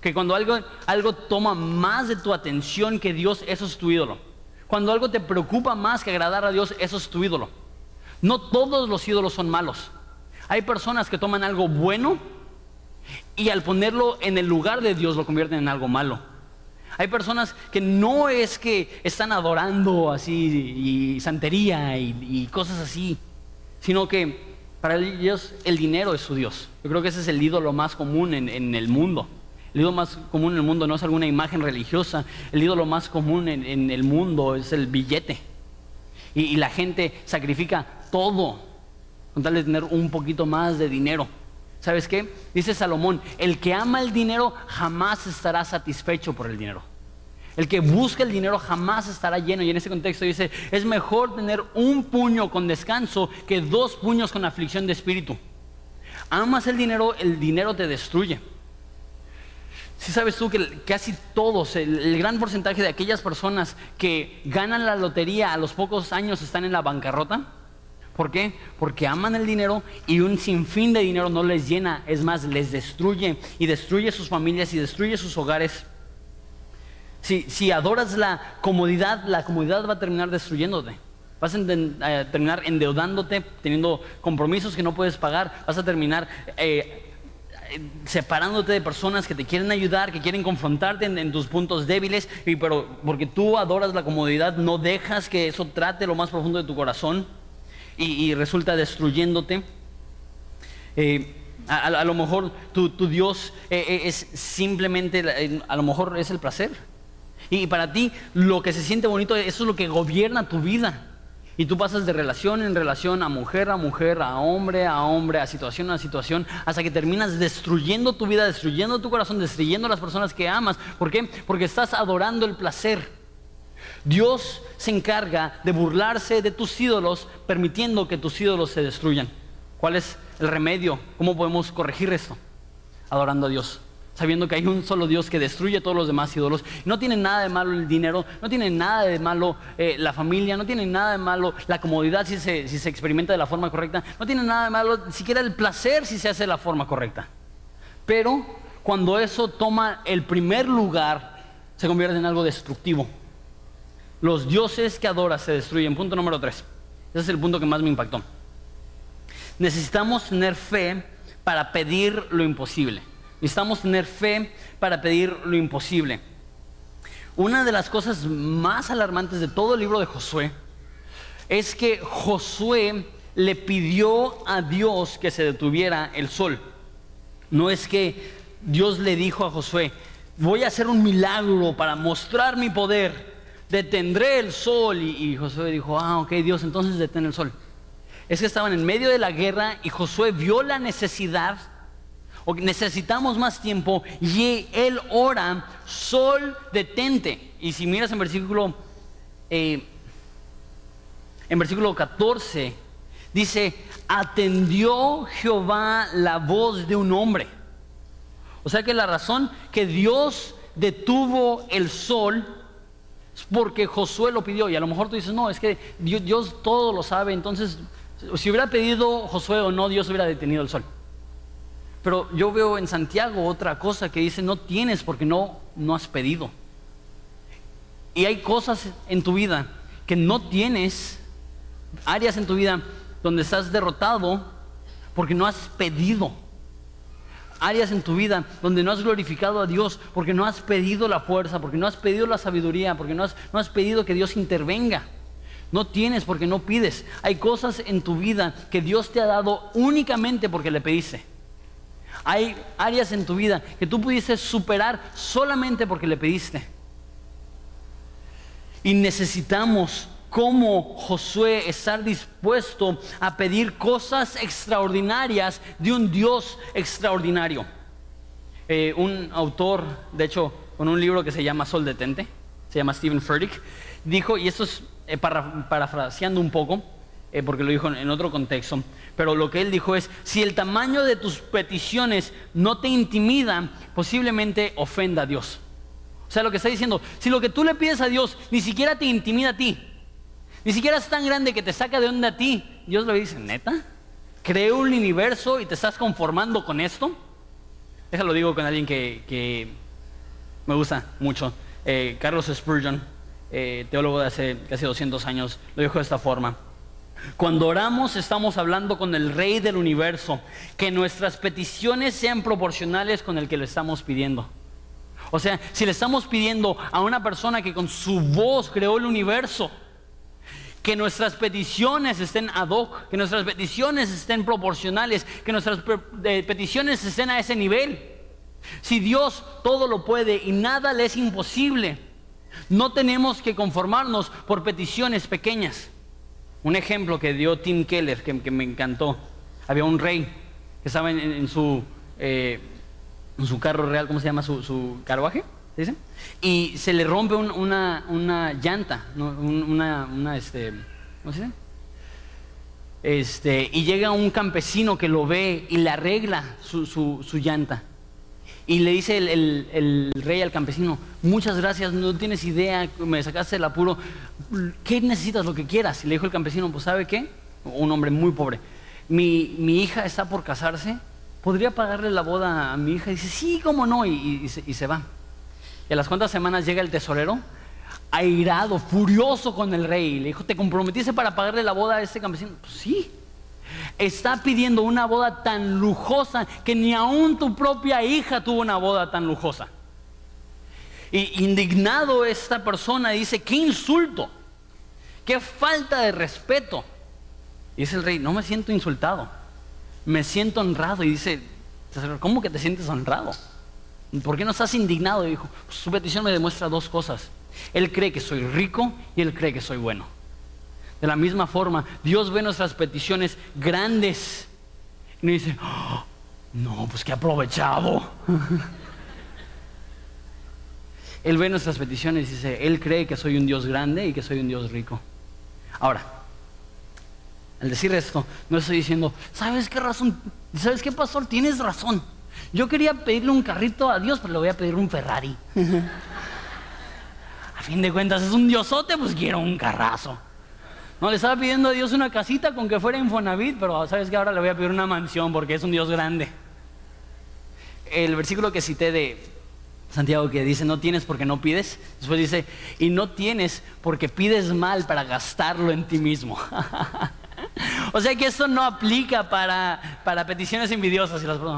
Que cuando algo, algo toma más de tu atención que Dios, eso es tu ídolo. Cuando algo te preocupa más que agradar a Dios, eso es tu ídolo. No todos los ídolos son malos. Hay personas que toman algo bueno y al ponerlo en el lugar de Dios lo convierten en algo malo. Hay personas que no es que están adorando así y santería y, cosas así, sino que para ellos el dinero es su Dios. Yo creo que ese es el ídolo más común en, el mundo. El ídolo más común en el mundo no es alguna imagen religiosa, el ídolo más común en, el mundo es el billete. y la gente sacrifica todo con tal de tener un poquito más de dinero. ¿Sabes qué? Dice Salomón, el que ama el dinero jamás estará satisfecho por el dinero. El que busca el dinero jamás estará lleno. Y en ese contexto dice, es mejor tener un puño con descanso que dos puños con aflicción de espíritu. Amas el dinero, el dinero te destruye. Si sabes tú que casi todos, el, gran porcentaje de aquellas personas que ganan la lotería a los pocos años están en la bancarrota, ¿Por qué? Porque aman el dinero y un sinfín de dinero no les llena, es más, les destruye y destruye sus familias y destruye sus hogares. Si, si adoras la comodidad, la comodidad va a terminar destruyéndote. Vas a eh, terminar endeudándote, teniendo compromisos que no puedes pagar. Vas a terminar eh, separándote de personas que te quieren ayudar, que quieren confrontarte en, tus puntos débiles, y, pero porque tú adoras la comodidad, no dejas que eso trate lo más profundo de tu corazón y, resulta destruyéndote. Eh, a, lo mejor tu, Dios eh, eh, es simplemente, a lo mejor es el placer. Y para ti lo que se siente bonito, eso es lo que gobierna tu vida. Y tú pasas de relación en relación, a mujer a mujer, a hombre a hombre, a situación a situación, hasta que terminas destruyendo tu vida, destruyendo tu corazón, destruyendo las personas que amas. ¿Por qué? Porque estás adorando el placer. Dios se encarga de burlarse de tus ídolos, permitiendo que tus ídolos se destruyan. ¿Cuál es el remedio? ¿Cómo podemos corregir esto? Adorando a Dios, sabiendo que hay un solo Dios que destruye todos los demás ídolos. No tiene nada de malo el dinero, no tiene nada de malo eh, la familia, no tiene nada de malo la comodidad si se, si se experimenta de la forma correcta, no tiene nada de malo siquiera el placer si se hace de la forma correcta. Pero cuando eso toma el primer lugar, se convierte en algo destructivo los dioses que adoras se destruyen. Punto número tres. Ese es el punto que más me impactó. Necesitamos tener fe para pedir lo imposible. Necesitamos tener fe para pedir lo imposible. Una de las cosas más alarmantes de todo el libro de Josué es que Josué le pidió a Dios que se detuviera el sol. No es que Dios le dijo a Josué, voy a hacer un milagro para mostrar mi poder detendré el sol. Y, Josué dijo, ah, ok, Dios, entonces detén el sol. Es que estaban en medio de la guerra y Josué vio la necesidad, o necesitamos más tiempo, y él ora, sol, detente. Y si miras en versículo, eh, en versículo 14, dice, atendió Jehová la voz de un hombre. O sea que la razón que Dios detuvo el sol porque Josué lo pidió. Y a lo mejor tú dices, no, es que Dios, todo lo sabe. Entonces, si hubiera pedido Josué o no, Dios hubiera detenido el sol. Pero yo veo en Santiago otra cosa que dice, no tienes porque no, no has pedido. Y hay cosas en tu vida que no tienes, áreas en tu vida donde estás derrotado porque no has pedido áreas en tu vida donde no has glorificado a Dios, porque no has pedido la fuerza, porque no has pedido la sabiduría, porque no has, no has pedido que Dios intervenga. No tienes porque no pides. Hay cosas en tu vida que Dios te ha dado únicamente porque le pediste. Hay áreas en tu vida que tú pudiste superar solamente porque le pediste. Y necesitamos cómo Josué estar dispuesto a pedir cosas extraordinarias de un Dios extraordinario. Eh, un autor, de hecho, con un libro que se llama Sol Detente, se llama Stephen Furtick, dijo, y esto es eh, parafraseando un poco, eh, porque lo dijo en otro contexto, pero lo que él dijo es, si el tamaño de tus peticiones no te intimida, posiblemente ofenda a Dios. O sea, lo que está diciendo, si lo que tú le pides a Dios ni siquiera te intimida a ti, ni siquiera es tan grande que te saca de onda a ti. Dios le dice, neta, creo un universo y te estás conformando con esto. Déjalo digo con alguien que, me gusta mucho. Eh, Carlos Spurgeon, eh, teólogo de hace casi 200 años, lo dijo de esta forma. Cuando oramos estamos hablando con el Rey del universo, que nuestras peticiones sean proporcionales con el que le estamos pidiendo. O sea, si le estamos pidiendo a una persona que con su voz creó el universo, que nuestras peticiones estén ad hoc, que nuestras peticiones estén proporcionales, que nuestras eh, peticiones estén a ese nivel. Si Dios todo lo puede y nada le es imposible, no tenemos que conformarnos por peticiones pequeñas. Un ejemplo que dio Tim Keller, que, me encantó. Había un rey que estaba en, su, eh, en su carro real, ¿cómo se llama? Su, carruaje, ¿se Y se le rompe una, una, llanta, una, este, ¿cómo se dice? Este, y llega un campesino que lo ve y le arregla su, su, su llanta. Y le dice el, rey al campesino, muchas gracias, no tienes idea, me sacaste el apuro, ¿qué necesitas? Lo que quieras. Y le dijo el campesino, pues ¿sabe qué? Un hombre muy pobre, mi, hija está por casarse, ¿podría pagarle la boda a mi hija? Y dice, sí, cómo no, y, se, va. Y a las cuantas semanas llega el tesorero, airado, furioso con el rey, le dijo, ¿te comprometiste para pagarle la boda a este campesino? Pues sí está pidiendo una boda tan lujosa que ni aún tu propia hija tuvo una boda tan lujosa. Y indignado esta persona dice, qué insulto, qué falta de respeto. Y dice el rey, no me siento insultado, me siento honrado. Y dice, ¿cómo que te sientes honrado? ¿Por qué no estás indignado? Dijo, su petición me demuestra dos cosas. Él cree que soy rico y él cree que soy bueno. De la misma forma, Dios ve nuestras peticiones grandes y nos dice, oh, no, pues qué aprovechado. Él ve nuestras peticiones y dice, Él cree que soy un Dios grande y que soy un Dios rico. Ahora, al decir esto, no estoy diciendo, ¿sabes qué razón? ¿Sabes qué, pastor? Tienes razón. Yo quería pedirle un carrito a Dios, pero le voy a pedir un Ferrari. a fin de cuentas, es un diosote, pues quiero un carrazo. No, le estaba pidiendo a Dios una casita con que fuera Infonavit, pero sabes que ahora le voy a pedir una mansión porque es un Dios grande. El versículo que cité de Santiago que dice, no tienes porque no pides, después dice, y no tienes porque pides mal para gastarlo en ti mismo. o sea que eso no aplica para, para peticiones envidiosas y las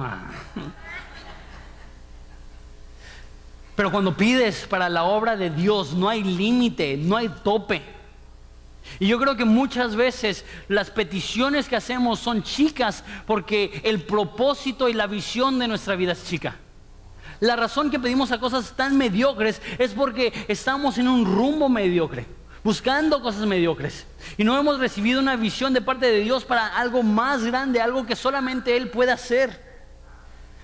Pero cuando pides para la obra de Dios, no hay límite, no hay tope. Y yo creo que muchas veces las peticiones que hacemos son chicas porque el propósito y la visión de nuestra vida es chica. La razón que pedimos a cosas tan mediocres es porque estamos en un rumbo mediocre, buscando cosas mediocres. Y no hemos recibido una visión de parte de Dios para algo más grande, algo que solamente Él puede hacer.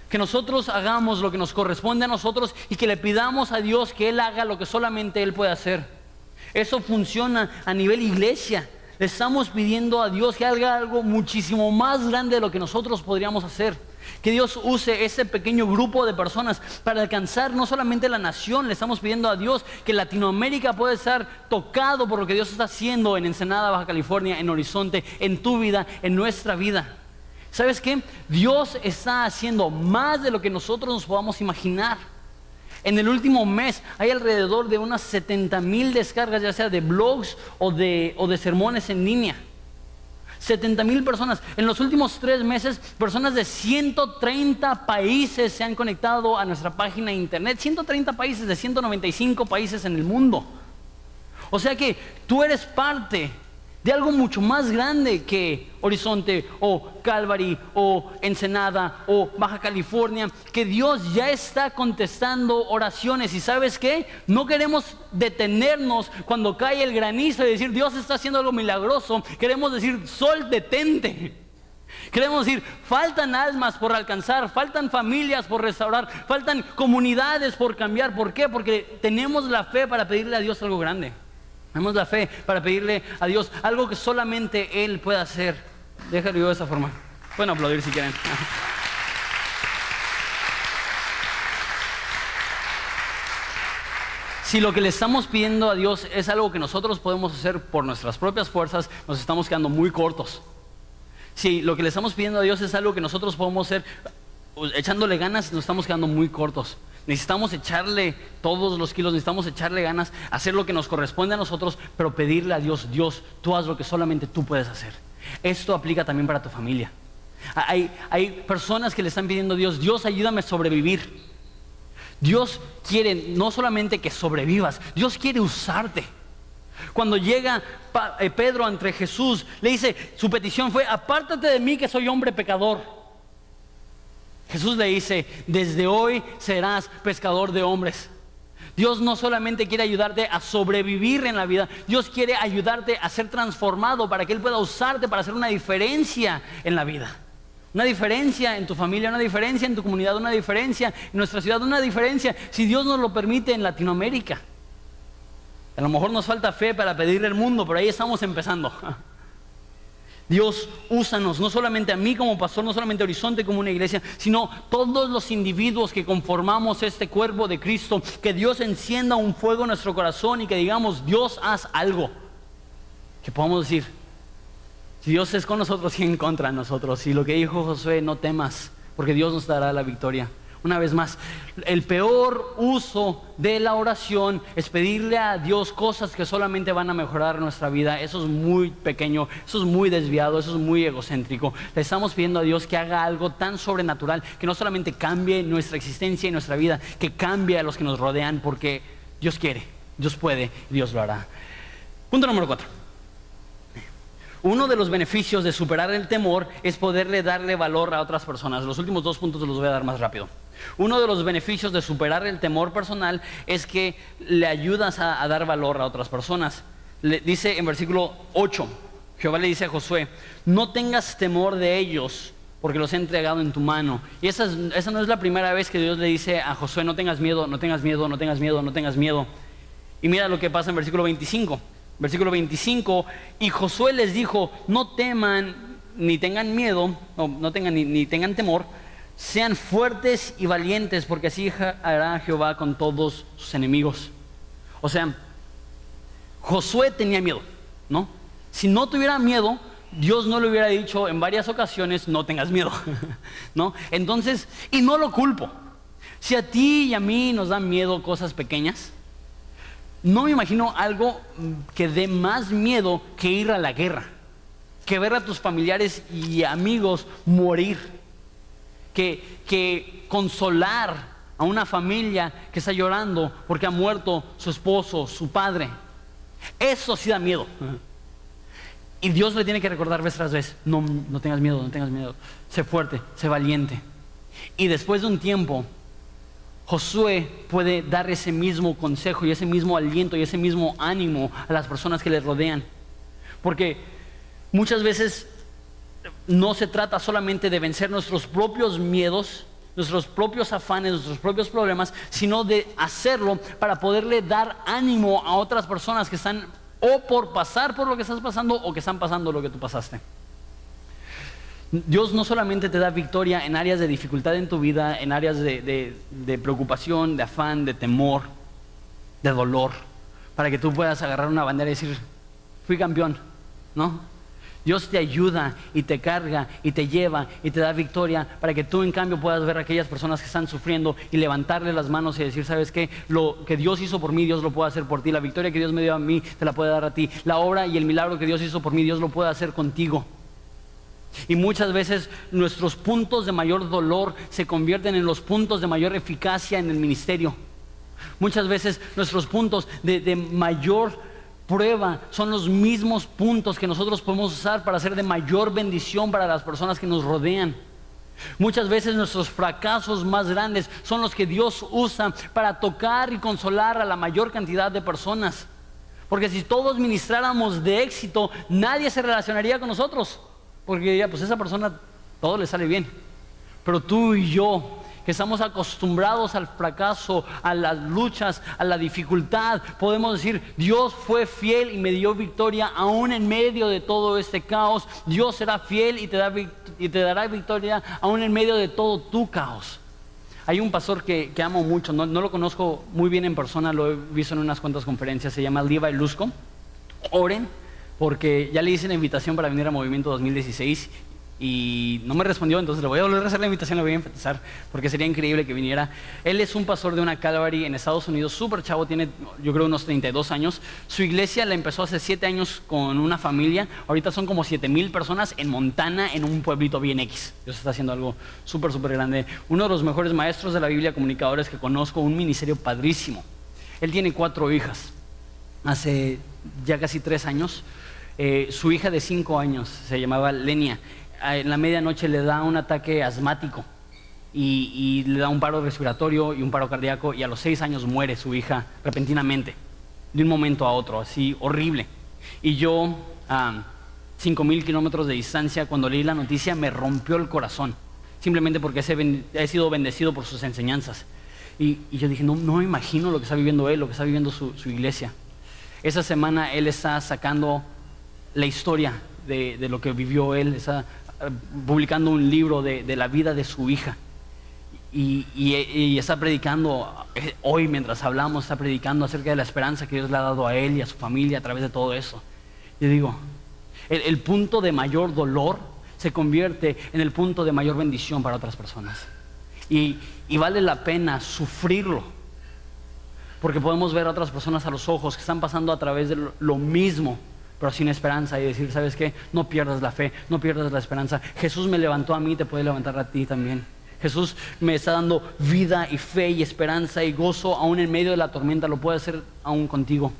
Que nosotros hagamos lo que nos corresponde a nosotros y que le pidamos a Dios que Él haga lo que solamente Él puede hacer. Eso funciona a nivel iglesia. Le estamos pidiendo a Dios que haga algo muchísimo más grande de lo que nosotros podríamos hacer. Que Dios use ese pequeño grupo de personas para alcanzar no solamente la nación, le estamos pidiendo a Dios que Latinoamérica pueda estar tocado por lo que Dios está haciendo en Ensenada, Baja California, en Horizonte, en tu vida, en nuestra vida. ¿Sabes qué? Dios está haciendo más de lo que nosotros nos podamos imaginar. En el último mes hay alrededor de unas 70 mil descargas, ya sea de blogs o de sermones en línea. 70 mil personas. En los últimos tres meses, personas de 130 países se han conectado a nuestra página de internet. 130 países de 195 países en el mundo. O sea que tú eres parte de algo mucho más grande que Horizonte o Calvary o Ensenada o Baja California, que Dios ya está contestando oraciones y sabes qué, no queremos detenernos cuando cae el granizo y decir Dios está haciendo algo milagroso, queremos decir sol detente. Queremos decir, faltan almas por alcanzar, faltan familias por restaurar, faltan comunidades por cambiar. ¿Por qué? Porque tenemos la fe para pedirle a Dios algo grande. Tenemos la fe para pedirle a Dios algo que solamente Él puede hacer. Déjalo yo de esa forma. Pueden aplaudir si quieren. Si lo que le estamos pidiendo a Dios es algo que nosotros podemos hacer por nuestras propias fuerzas, nos estamos quedando muy cortos. Si lo que le estamos pidiendo a Dios es algo que nosotros podemos hacer pues, echándole ganas, nos estamos quedando muy cortos. Necesitamos echarle todos los kilos, necesitamos echarle ganas, hacer lo que nos corresponde a nosotros, pero pedirle a Dios, Dios, tú haz lo que solamente tú puedes hacer. Esto aplica también para tu familia. Hay, hay personas que le están pidiendo a Dios, Dios ayúdame a sobrevivir. Dios quiere no solamente que sobrevivas, Dios quiere usarte. Cuando llega eh, Pedro ante Jesús, le dice, su petición fue, apártate de mí que soy hombre pecador. Jesús le dice, desde hoy serás pescador de hombres. Dios no solamente quiere ayudarte a sobrevivir en la vida, Dios quiere ayudarte a ser transformado para que Él pueda usarte para hacer una diferencia en la vida. Una diferencia en tu familia, una diferencia en tu comunidad, una diferencia en nuestra ciudad, una diferencia, si Dios nos lo permite, en Latinoamérica. A lo mejor nos falta fe para pedirle al mundo, pero ahí estamos empezando. Dios, úsanos, no solamente a mí como pastor, no solamente a Horizonte como una iglesia, sino todos los individuos que conformamos este cuerpo de Cristo, que Dios encienda un fuego en nuestro corazón y que digamos, Dios, haz algo. Que podamos decir, si Dios es con nosotros y en contra de nosotros, y lo que dijo Josué, no temas, porque Dios nos dará la victoria. Una vez más, el peor uso de la oración es pedirle a Dios cosas que solamente van a mejorar nuestra vida. Eso es muy pequeño, eso es muy desviado, eso es muy egocéntrico. Le estamos pidiendo a Dios que haga algo tan sobrenatural que no solamente cambie nuestra existencia y nuestra vida, que cambie a los que nos rodean, porque Dios quiere, Dios puede, Dios lo hará. Punto número cuatro. Uno de los beneficios de superar el temor es poderle darle valor a otras personas. Los últimos dos puntos los voy a dar más rápido. Uno de los beneficios de superar el temor personal es que le ayudas a, dar valor a otras personas. Le dice en versículo 8, Jehová le dice a Josué, no tengas temor de ellos porque los he entregado en tu mano. Y esa, esa no es la primera vez que Dios le dice a Josué, no tengas miedo, no tengas miedo, no tengas miedo, no tengas miedo. Y mira lo que pasa en versículo 25 versículo 25, y Josué les dijo, no teman ni tengan miedo, no, tengan ni tengan temor, sean fuertes y valientes, porque así hará Jehová con todos sus enemigos. O sea, Josué tenía miedo, ¿no? Si no tuviera miedo, Dios no le hubiera dicho en varias ocasiones, no tengas miedo, ¿no? Entonces, y no lo culpo. Si a ti y a mí nos dan miedo cosas pequeñas, no me imagino algo que dé más miedo que ir a la guerra, que ver a tus familiares y amigos morir, que, consolar a una familia que está llorando porque ha muerto su esposo, su padre. Eso sí da miedo. Y Dios le tiene que recordar vez tras vez, no, no tengas miedo, no tengas miedo, sé fuerte, sé valiente. Y después de un tiempo, Josué puede dar ese mismo consejo y ese mismo aliento y ese mismo ánimo a las personas que le rodean. Porque muchas veces no se trata solamente de vencer nuestros propios miedos, nuestros propios afanes, nuestros propios problemas, sino de hacerlo para poderle dar ánimo a otras personas que están o por pasar por lo que estás pasando o que están pasando lo que tú pasaste. Dios no solamente te da victoria en áreas de dificultad en tu vida, en áreas de, preocupación, de afán, de temor, de dolor, para que tú puedas agarrar una bandera y decir, fui campeón, ¿no? Dios te ayuda y te carga y te lleva y te da victoria para que tú en cambio puedas ver a aquellas personas que están sufriendo y levantarle las manos y decir, ¿sabes qué? Lo que Dios hizo por mí, Dios lo puede hacer por ti. La victoria que Dios me dio a mí, te la puede dar a ti. La obra y el milagro que Dios hizo por mí, Dios lo puede hacer contigo. Y muchas veces nuestros puntos de mayor dolor se convierten en los puntos de mayor eficacia en el ministerio. Muchas veces nuestros puntos de, mayor prueba son los mismos puntos que nosotros podemos usar para hacer de mayor bendición para las personas que nos rodean. Muchas veces nuestros fracasos más grandes son los que Dios usa para tocar y consolar a la mayor cantidad de personas. Porque si todos ministráramos de éxito, nadie se relacionaría con nosotros. Porque diría, pues esa persona todo le sale bien. Pero tú y yo, que estamos acostumbrados al fracaso, a las luchas, a la dificultad, podemos decir, Dios fue fiel y me dio victoria aún en medio de todo este caos. Dios será fiel y te, dará victoria aún en medio de todo tu caos. Hay un pastor que, amo mucho, no, lo conozco muy bien en persona, lo he visto en unas cuantas conferencias, se llama Levi Lusco. Oren porque ya le hice la invitación para venir a Movimiento 2016 y no me respondió, entonces le voy a volver a hacer la invitación, le voy a empezar, porque sería increíble que viniera. Él es un pastor de una Calvary en Estados Unidos, súper chavo, tiene yo creo unos 32 años. Su iglesia la empezó hace 7 años con una familia, ahorita son como 7 mil personas en Montana, en un pueblito bien X. Dios está haciendo algo súper, súper grande. Uno de los mejores maestros de la Biblia, comunicadores que conozco, un ministerio padrísimo. Él tiene cuatro hijas. Hace ya casi tres años, eh, su hija de cinco años se llamaba Lenia en la medianoche le da un ataque asmático y, le da un paro respiratorio y un paro cardíaco y a los seis años muere su hija repentinamente, de un momento a otro, así horrible. Y yo, a cinco mil kilómetros de distancia, cuando leí la noticia me rompió el corazón, simplemente porque he sido bendecido por sus enseñanzas. Y, yo dije, no, no me imagino lo que está viviendo él, lo que está viviendo su, iglesia. Esa semana él está sacando la historia de, de, lo que vivió él, está publicando un libro de, la vida de su hija. Y, está predicando, eh, hoy mientras hablamos, está predicando acerca de la esperanza que Dios le ha dado a él y a su familia a través de todo eso. Yo digo, el, punto de mayor dolor se convierte en el punto de mayor bendición para otras personas. Y, vale la pena sufrirlo, porque podemos ver a otras personas a los ojos que están pasando a través de lo mismo pero sin esperanza y decir, ¿sabes qué? No pierdas la fe, no pierdas la esperanza. Jesús me levantó a mí, te puede levantar a ti también. Jesús me está dando vida y fe y esperanza y gozo aún en medio de la tormenta, lo puede hacer aún contigo.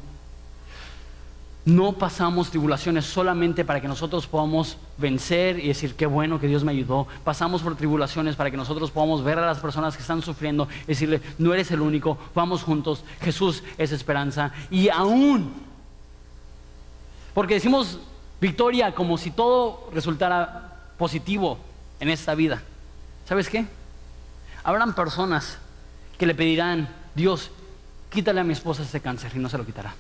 No pasamos tribulaciones solamente para que nosotros podamos vencer y decir qué bueno que Dios me ayudó. Pasamos por tribulaciones para que nosotros podamos ver a las personas que están sufriendo y decirle, no eres el único, vamos juntos, Jesús es esperanza. Y aún porque decimos victoria como si todo resultara positivo en esta vida. ¿Sabes qué? Habrán personas que le pedirán, Dios, quítale a mi esposa ese cáncer y no se lo quitará.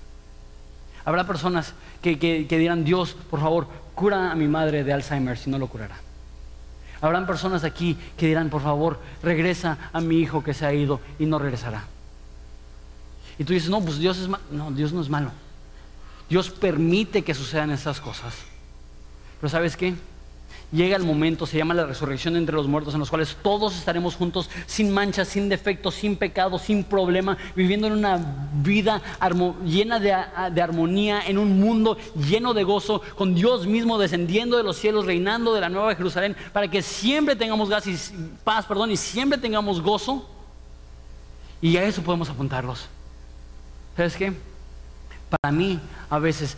Habrá personas que, dirán, Dios, por favor, cura a mi madre de Alzheimer si no lo curará. Habrán personas aquí que dirán, por favor, regresa a mi hijo que se ha ido y no regresará. Y tú dices, no, pues Dios es malo. No, Dios no es malo. Dios permite que sucedan estas cosas. Pero ¿sabes qué? Llega el momento, se llama la resurrección entre los muertos, en los cuales todos estaremos juntos, sin mancha, sin defecto, sin pecado, sin problema, viviendo en una vida llena de, de, armonía, en un mundo lleno de gozo, con Dios mismo descendiendo de los cielos, reinando de la nueva Jerusalén, para que siempre tengamos paz, perdón, y siempre tengamos gozo. Y a eso podemos apuntarlos. ¿Sabes qué? Para mí, a veces,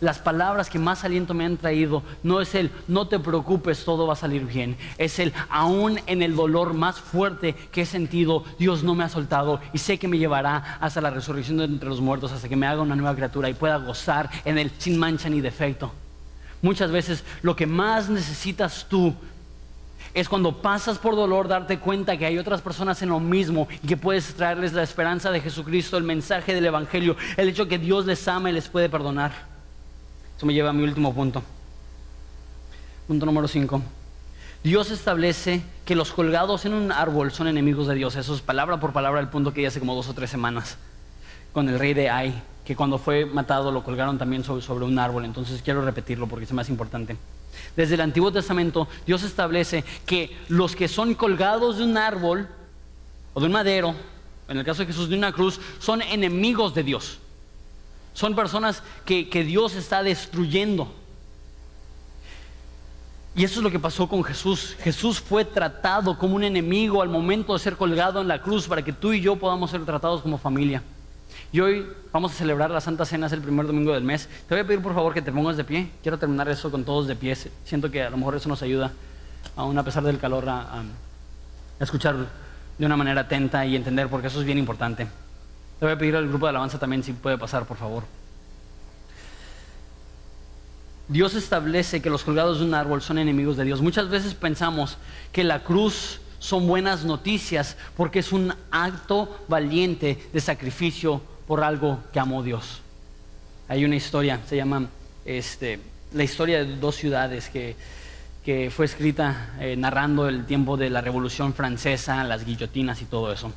las palabras que más aliento me han traído no es el no te preocupes, todo va a salir bien. Es el aún en el dolor más fuerte que he sentido, Dios no me ha soltado y sé que me llevará hasta la resurrección de entre los muertos, hasta que me haga una nueva criatura y pueda gozar en él sin mancha ni defecto. Muchas veces lo que más necesitas tú es cuando pasas por dolor darte cuenta que hay otras personas en lo mismo y que puedes traerles la esperanza de Jesucristo, el mensaje del Evangelio, el hecho que Dios les ama y les puede perdonar. Eso me lleva a mi último punto. Punto número 5. Dios establece que los colgados en un árbol son enemigos de Dios. Eso es palabra por palabra el punto que ya hace como dos o tres semanas con el rey de Ai, que cuando fue matado lo colgaron también sobre un árbol. Entonces quiero repetirlo porque es más importante. Desde el Antiguo Testamento, Dios establece que los que son colgados de un árbol o de un madero, en el caso de Jesús de una cruz, son enemigos de Dios. Son personas que, que Dios está destruyendo. Y eso es lo que pasó con Jesús. Jesús fue tratado como un enemigo al momento de ser colgado en la cruz para que tú y yo podamos ser tratados como familia. Y hoy vamos a celebrar la Santa Cena, es el primer domingo del mes. Te voy a pedir por favor que te pongas de pie. Quiero terminar eso con todos de pie. Siento que a lo mejor eso nos ayuda, aún a pesar del calor, a, escuchar de una manera atenta y entender, porque eso es bien importante. Te voy a pedir al grupo de alabanza también si puede pasar, por favor. Dios establece que los colgados de un árbol son enemigos de Dios. Muchas veces pensamos que la cruz son buenas noticias porque es un acto valiente de sacrificio por algo que amó Dios. Hay una historia, se llama este, la historia de dos ciudades que, que fue escrita eh, narrando el tiempo de la Revolución Francesa, las guillotinas y todo eso.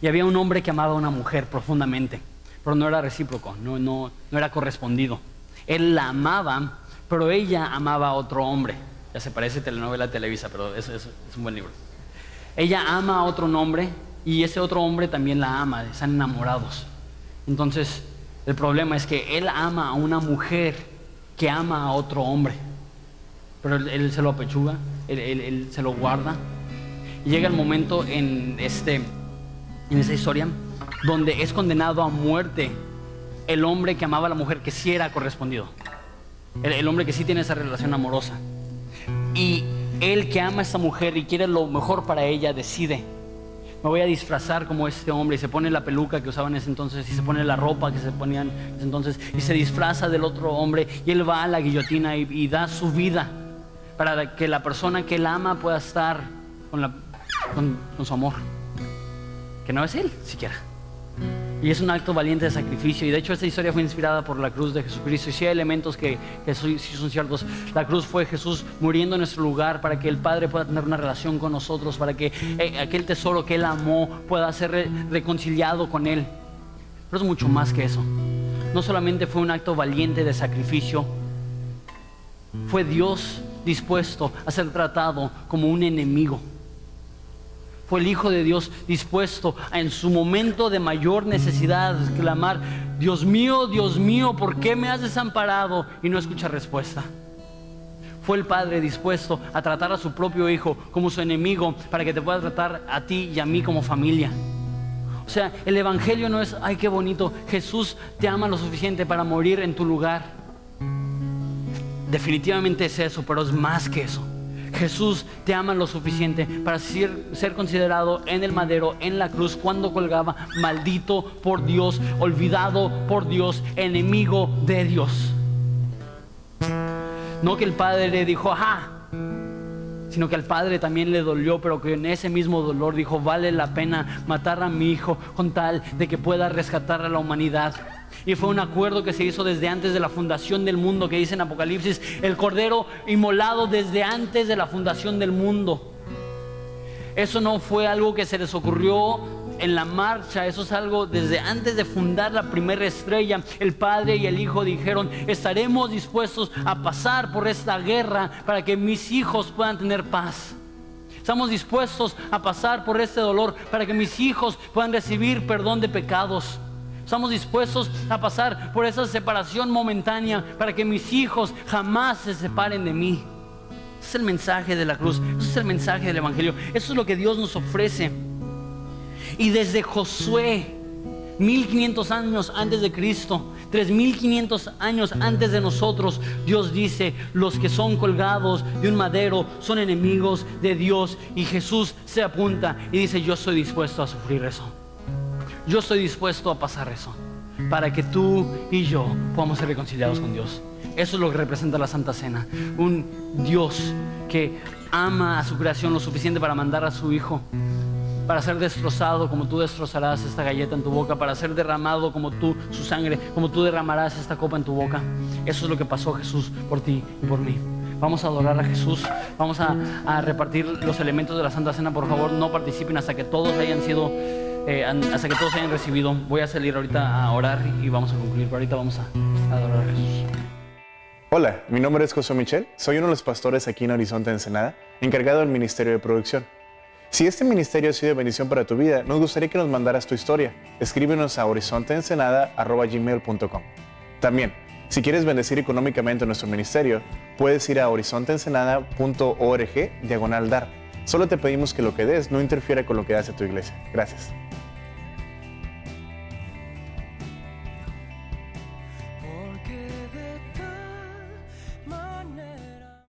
Y había un hombre que amaba a una mujer profundamente, pero no era recíproco, no, no, no era correspondido. Él la amaba, pero ella amaba a otro hombre. Ya se parece telenovela Televisa, pero es, es un buen libro. Ella ama a otro hombre y ese otro hombre también la ama, están enamorados. Entonces, el problema es que él ama a una mujer que ama a otro hombre. Pero él, se lo apechuga, él, se lo guarda. Y llega el momento en, este, en esta historia donde es condenado a muerte el hombre que amaba a la mujer que sí era correspondido. El, el hombre que sí tiene esa relación amorosa. Y él que ama a esta mujer y quiere lo mejor para ella decide me voy a disfrazar como este hombre y se pone la peluca que usaban en ese entonces y se pone la ropa que se ponían en ese entonces y se disfraza del otro hombre y él va a la guillotina y, da su vida para que la persona que él ama pueda estar con su amor, que no es él siquiera. Y es un acto valiente de sacrificio. Y de hecho esta historia fue inspirada por la cruz de Jesucristo. Y si hay elementos que, que sí son ciertos. La cruz fue Jesús muriendo en nuestro lugar para que el Padre pueda tener una relación con nosotros, para que eh, aquel tesoro que Él amó pueda ser reconciliado con Él. Pero es mucho más que eso. No solamente fue un acto valiente de sacrificio, fue Dios dispuesto a ser tratado como un enemigo fue el Hijo de Dios dispuesto a en su momento de mayor necesidad exclamar, Dios mío, Dios mío, ¿por qué me has desamparado? Y no escucha respuesta. Fue el Padre dispuesto a tratar a su propio Hijo como su enemigo para que te pueda tratar a ti y a mí como familia. O sea, el Evangelio no es, ay, qué bonito, Jesús te ama lo suficiente para morir en tu lugar. Definitivamente es eso, pero es más que eso. Jesús te ama lo suficiente para ser, considerado en el madero, en la cruz, cuando colgaba, maldito por Dios, olvidado por Dios, enemigo de Dios. No que el Padre le dijo, ajá, sino que al Padre también le dolió, pero que en ese mismo dolor dijo, vale la pena matar a mi hijo con tal de que pueda rescatar a la humanidad. Y fue un acuerdo que se hizo desde antes de la fundación del mundo, que dice en Apocalipsis, el cordero inmolado desde antes de la fundación del mundo. Eso no fue algo que se les ocurrió en la marcha, eso es algo desde antes de fundar la primera estrella. El Padre y el Hijo dijeron, estaremos dispuestos a pasar por esta guerra para que mis hijos puedan tener paz. Estamos dispuestos a pasar por este dolor para que mis hijos puedan recibir perdón de pecados. Estamos dispuestos a pasar por esa separación momentánea para que mis hijos jamás se separen de mí. Ese es el mensaje de la cruz, ese es el mensaje del Evangelio, eso es lo que Dios nos ofrece. Y desde Josué, 1500 años antes de Cristo, 3500 años antes de nosotros, Dios dice, los que son colgados de un madero son enemigos de Dios. Y Jesús se apunta y dice, yo estoy dispuesto a sufrir eso. Yo estoy dispuesto a pasar eso para que tú y yo podamos ser reconciliados con Dios. Eso es lo que representa la Santa Cena. Un Dios que ama a su creación lo suficiente para mandar a su Hijo, para ser destrozado como tú destrozarás esta galleta en tu boca, para ser derramado como tú, su sangre, como tú derramarás esta copa en tu boca. Eso es lo que pasó Jesús por ti y por mí. Vamos a adorar a Jesús, vamos a, a repartir los elementos de la Santa Cena. Por favor, no participen hasta que todos hayan sido eh, hasta que todos hayan recibido. Voy a salir ahorita a orar y vamos a concluir, pero ahorita vamos a adorar a Jesús. Hola, mi nombre es José Michel, soy uno de los pastores aquí en Horizonte Ensenada, encargado del Ministerio de Producción. Si este ministerio ha sido de bendición para tu vida, nos gustaría que nos mandaras tu historia. Escríbenos a horizonteensenada.gmail.com También, si quieres bendecir económicamente nuestro ministerio, puedes ir a horizonteensenada.org diagonal dar. Solo te pedimos que lo que des no interfiera con lo que hace tu iglesia. Gracias.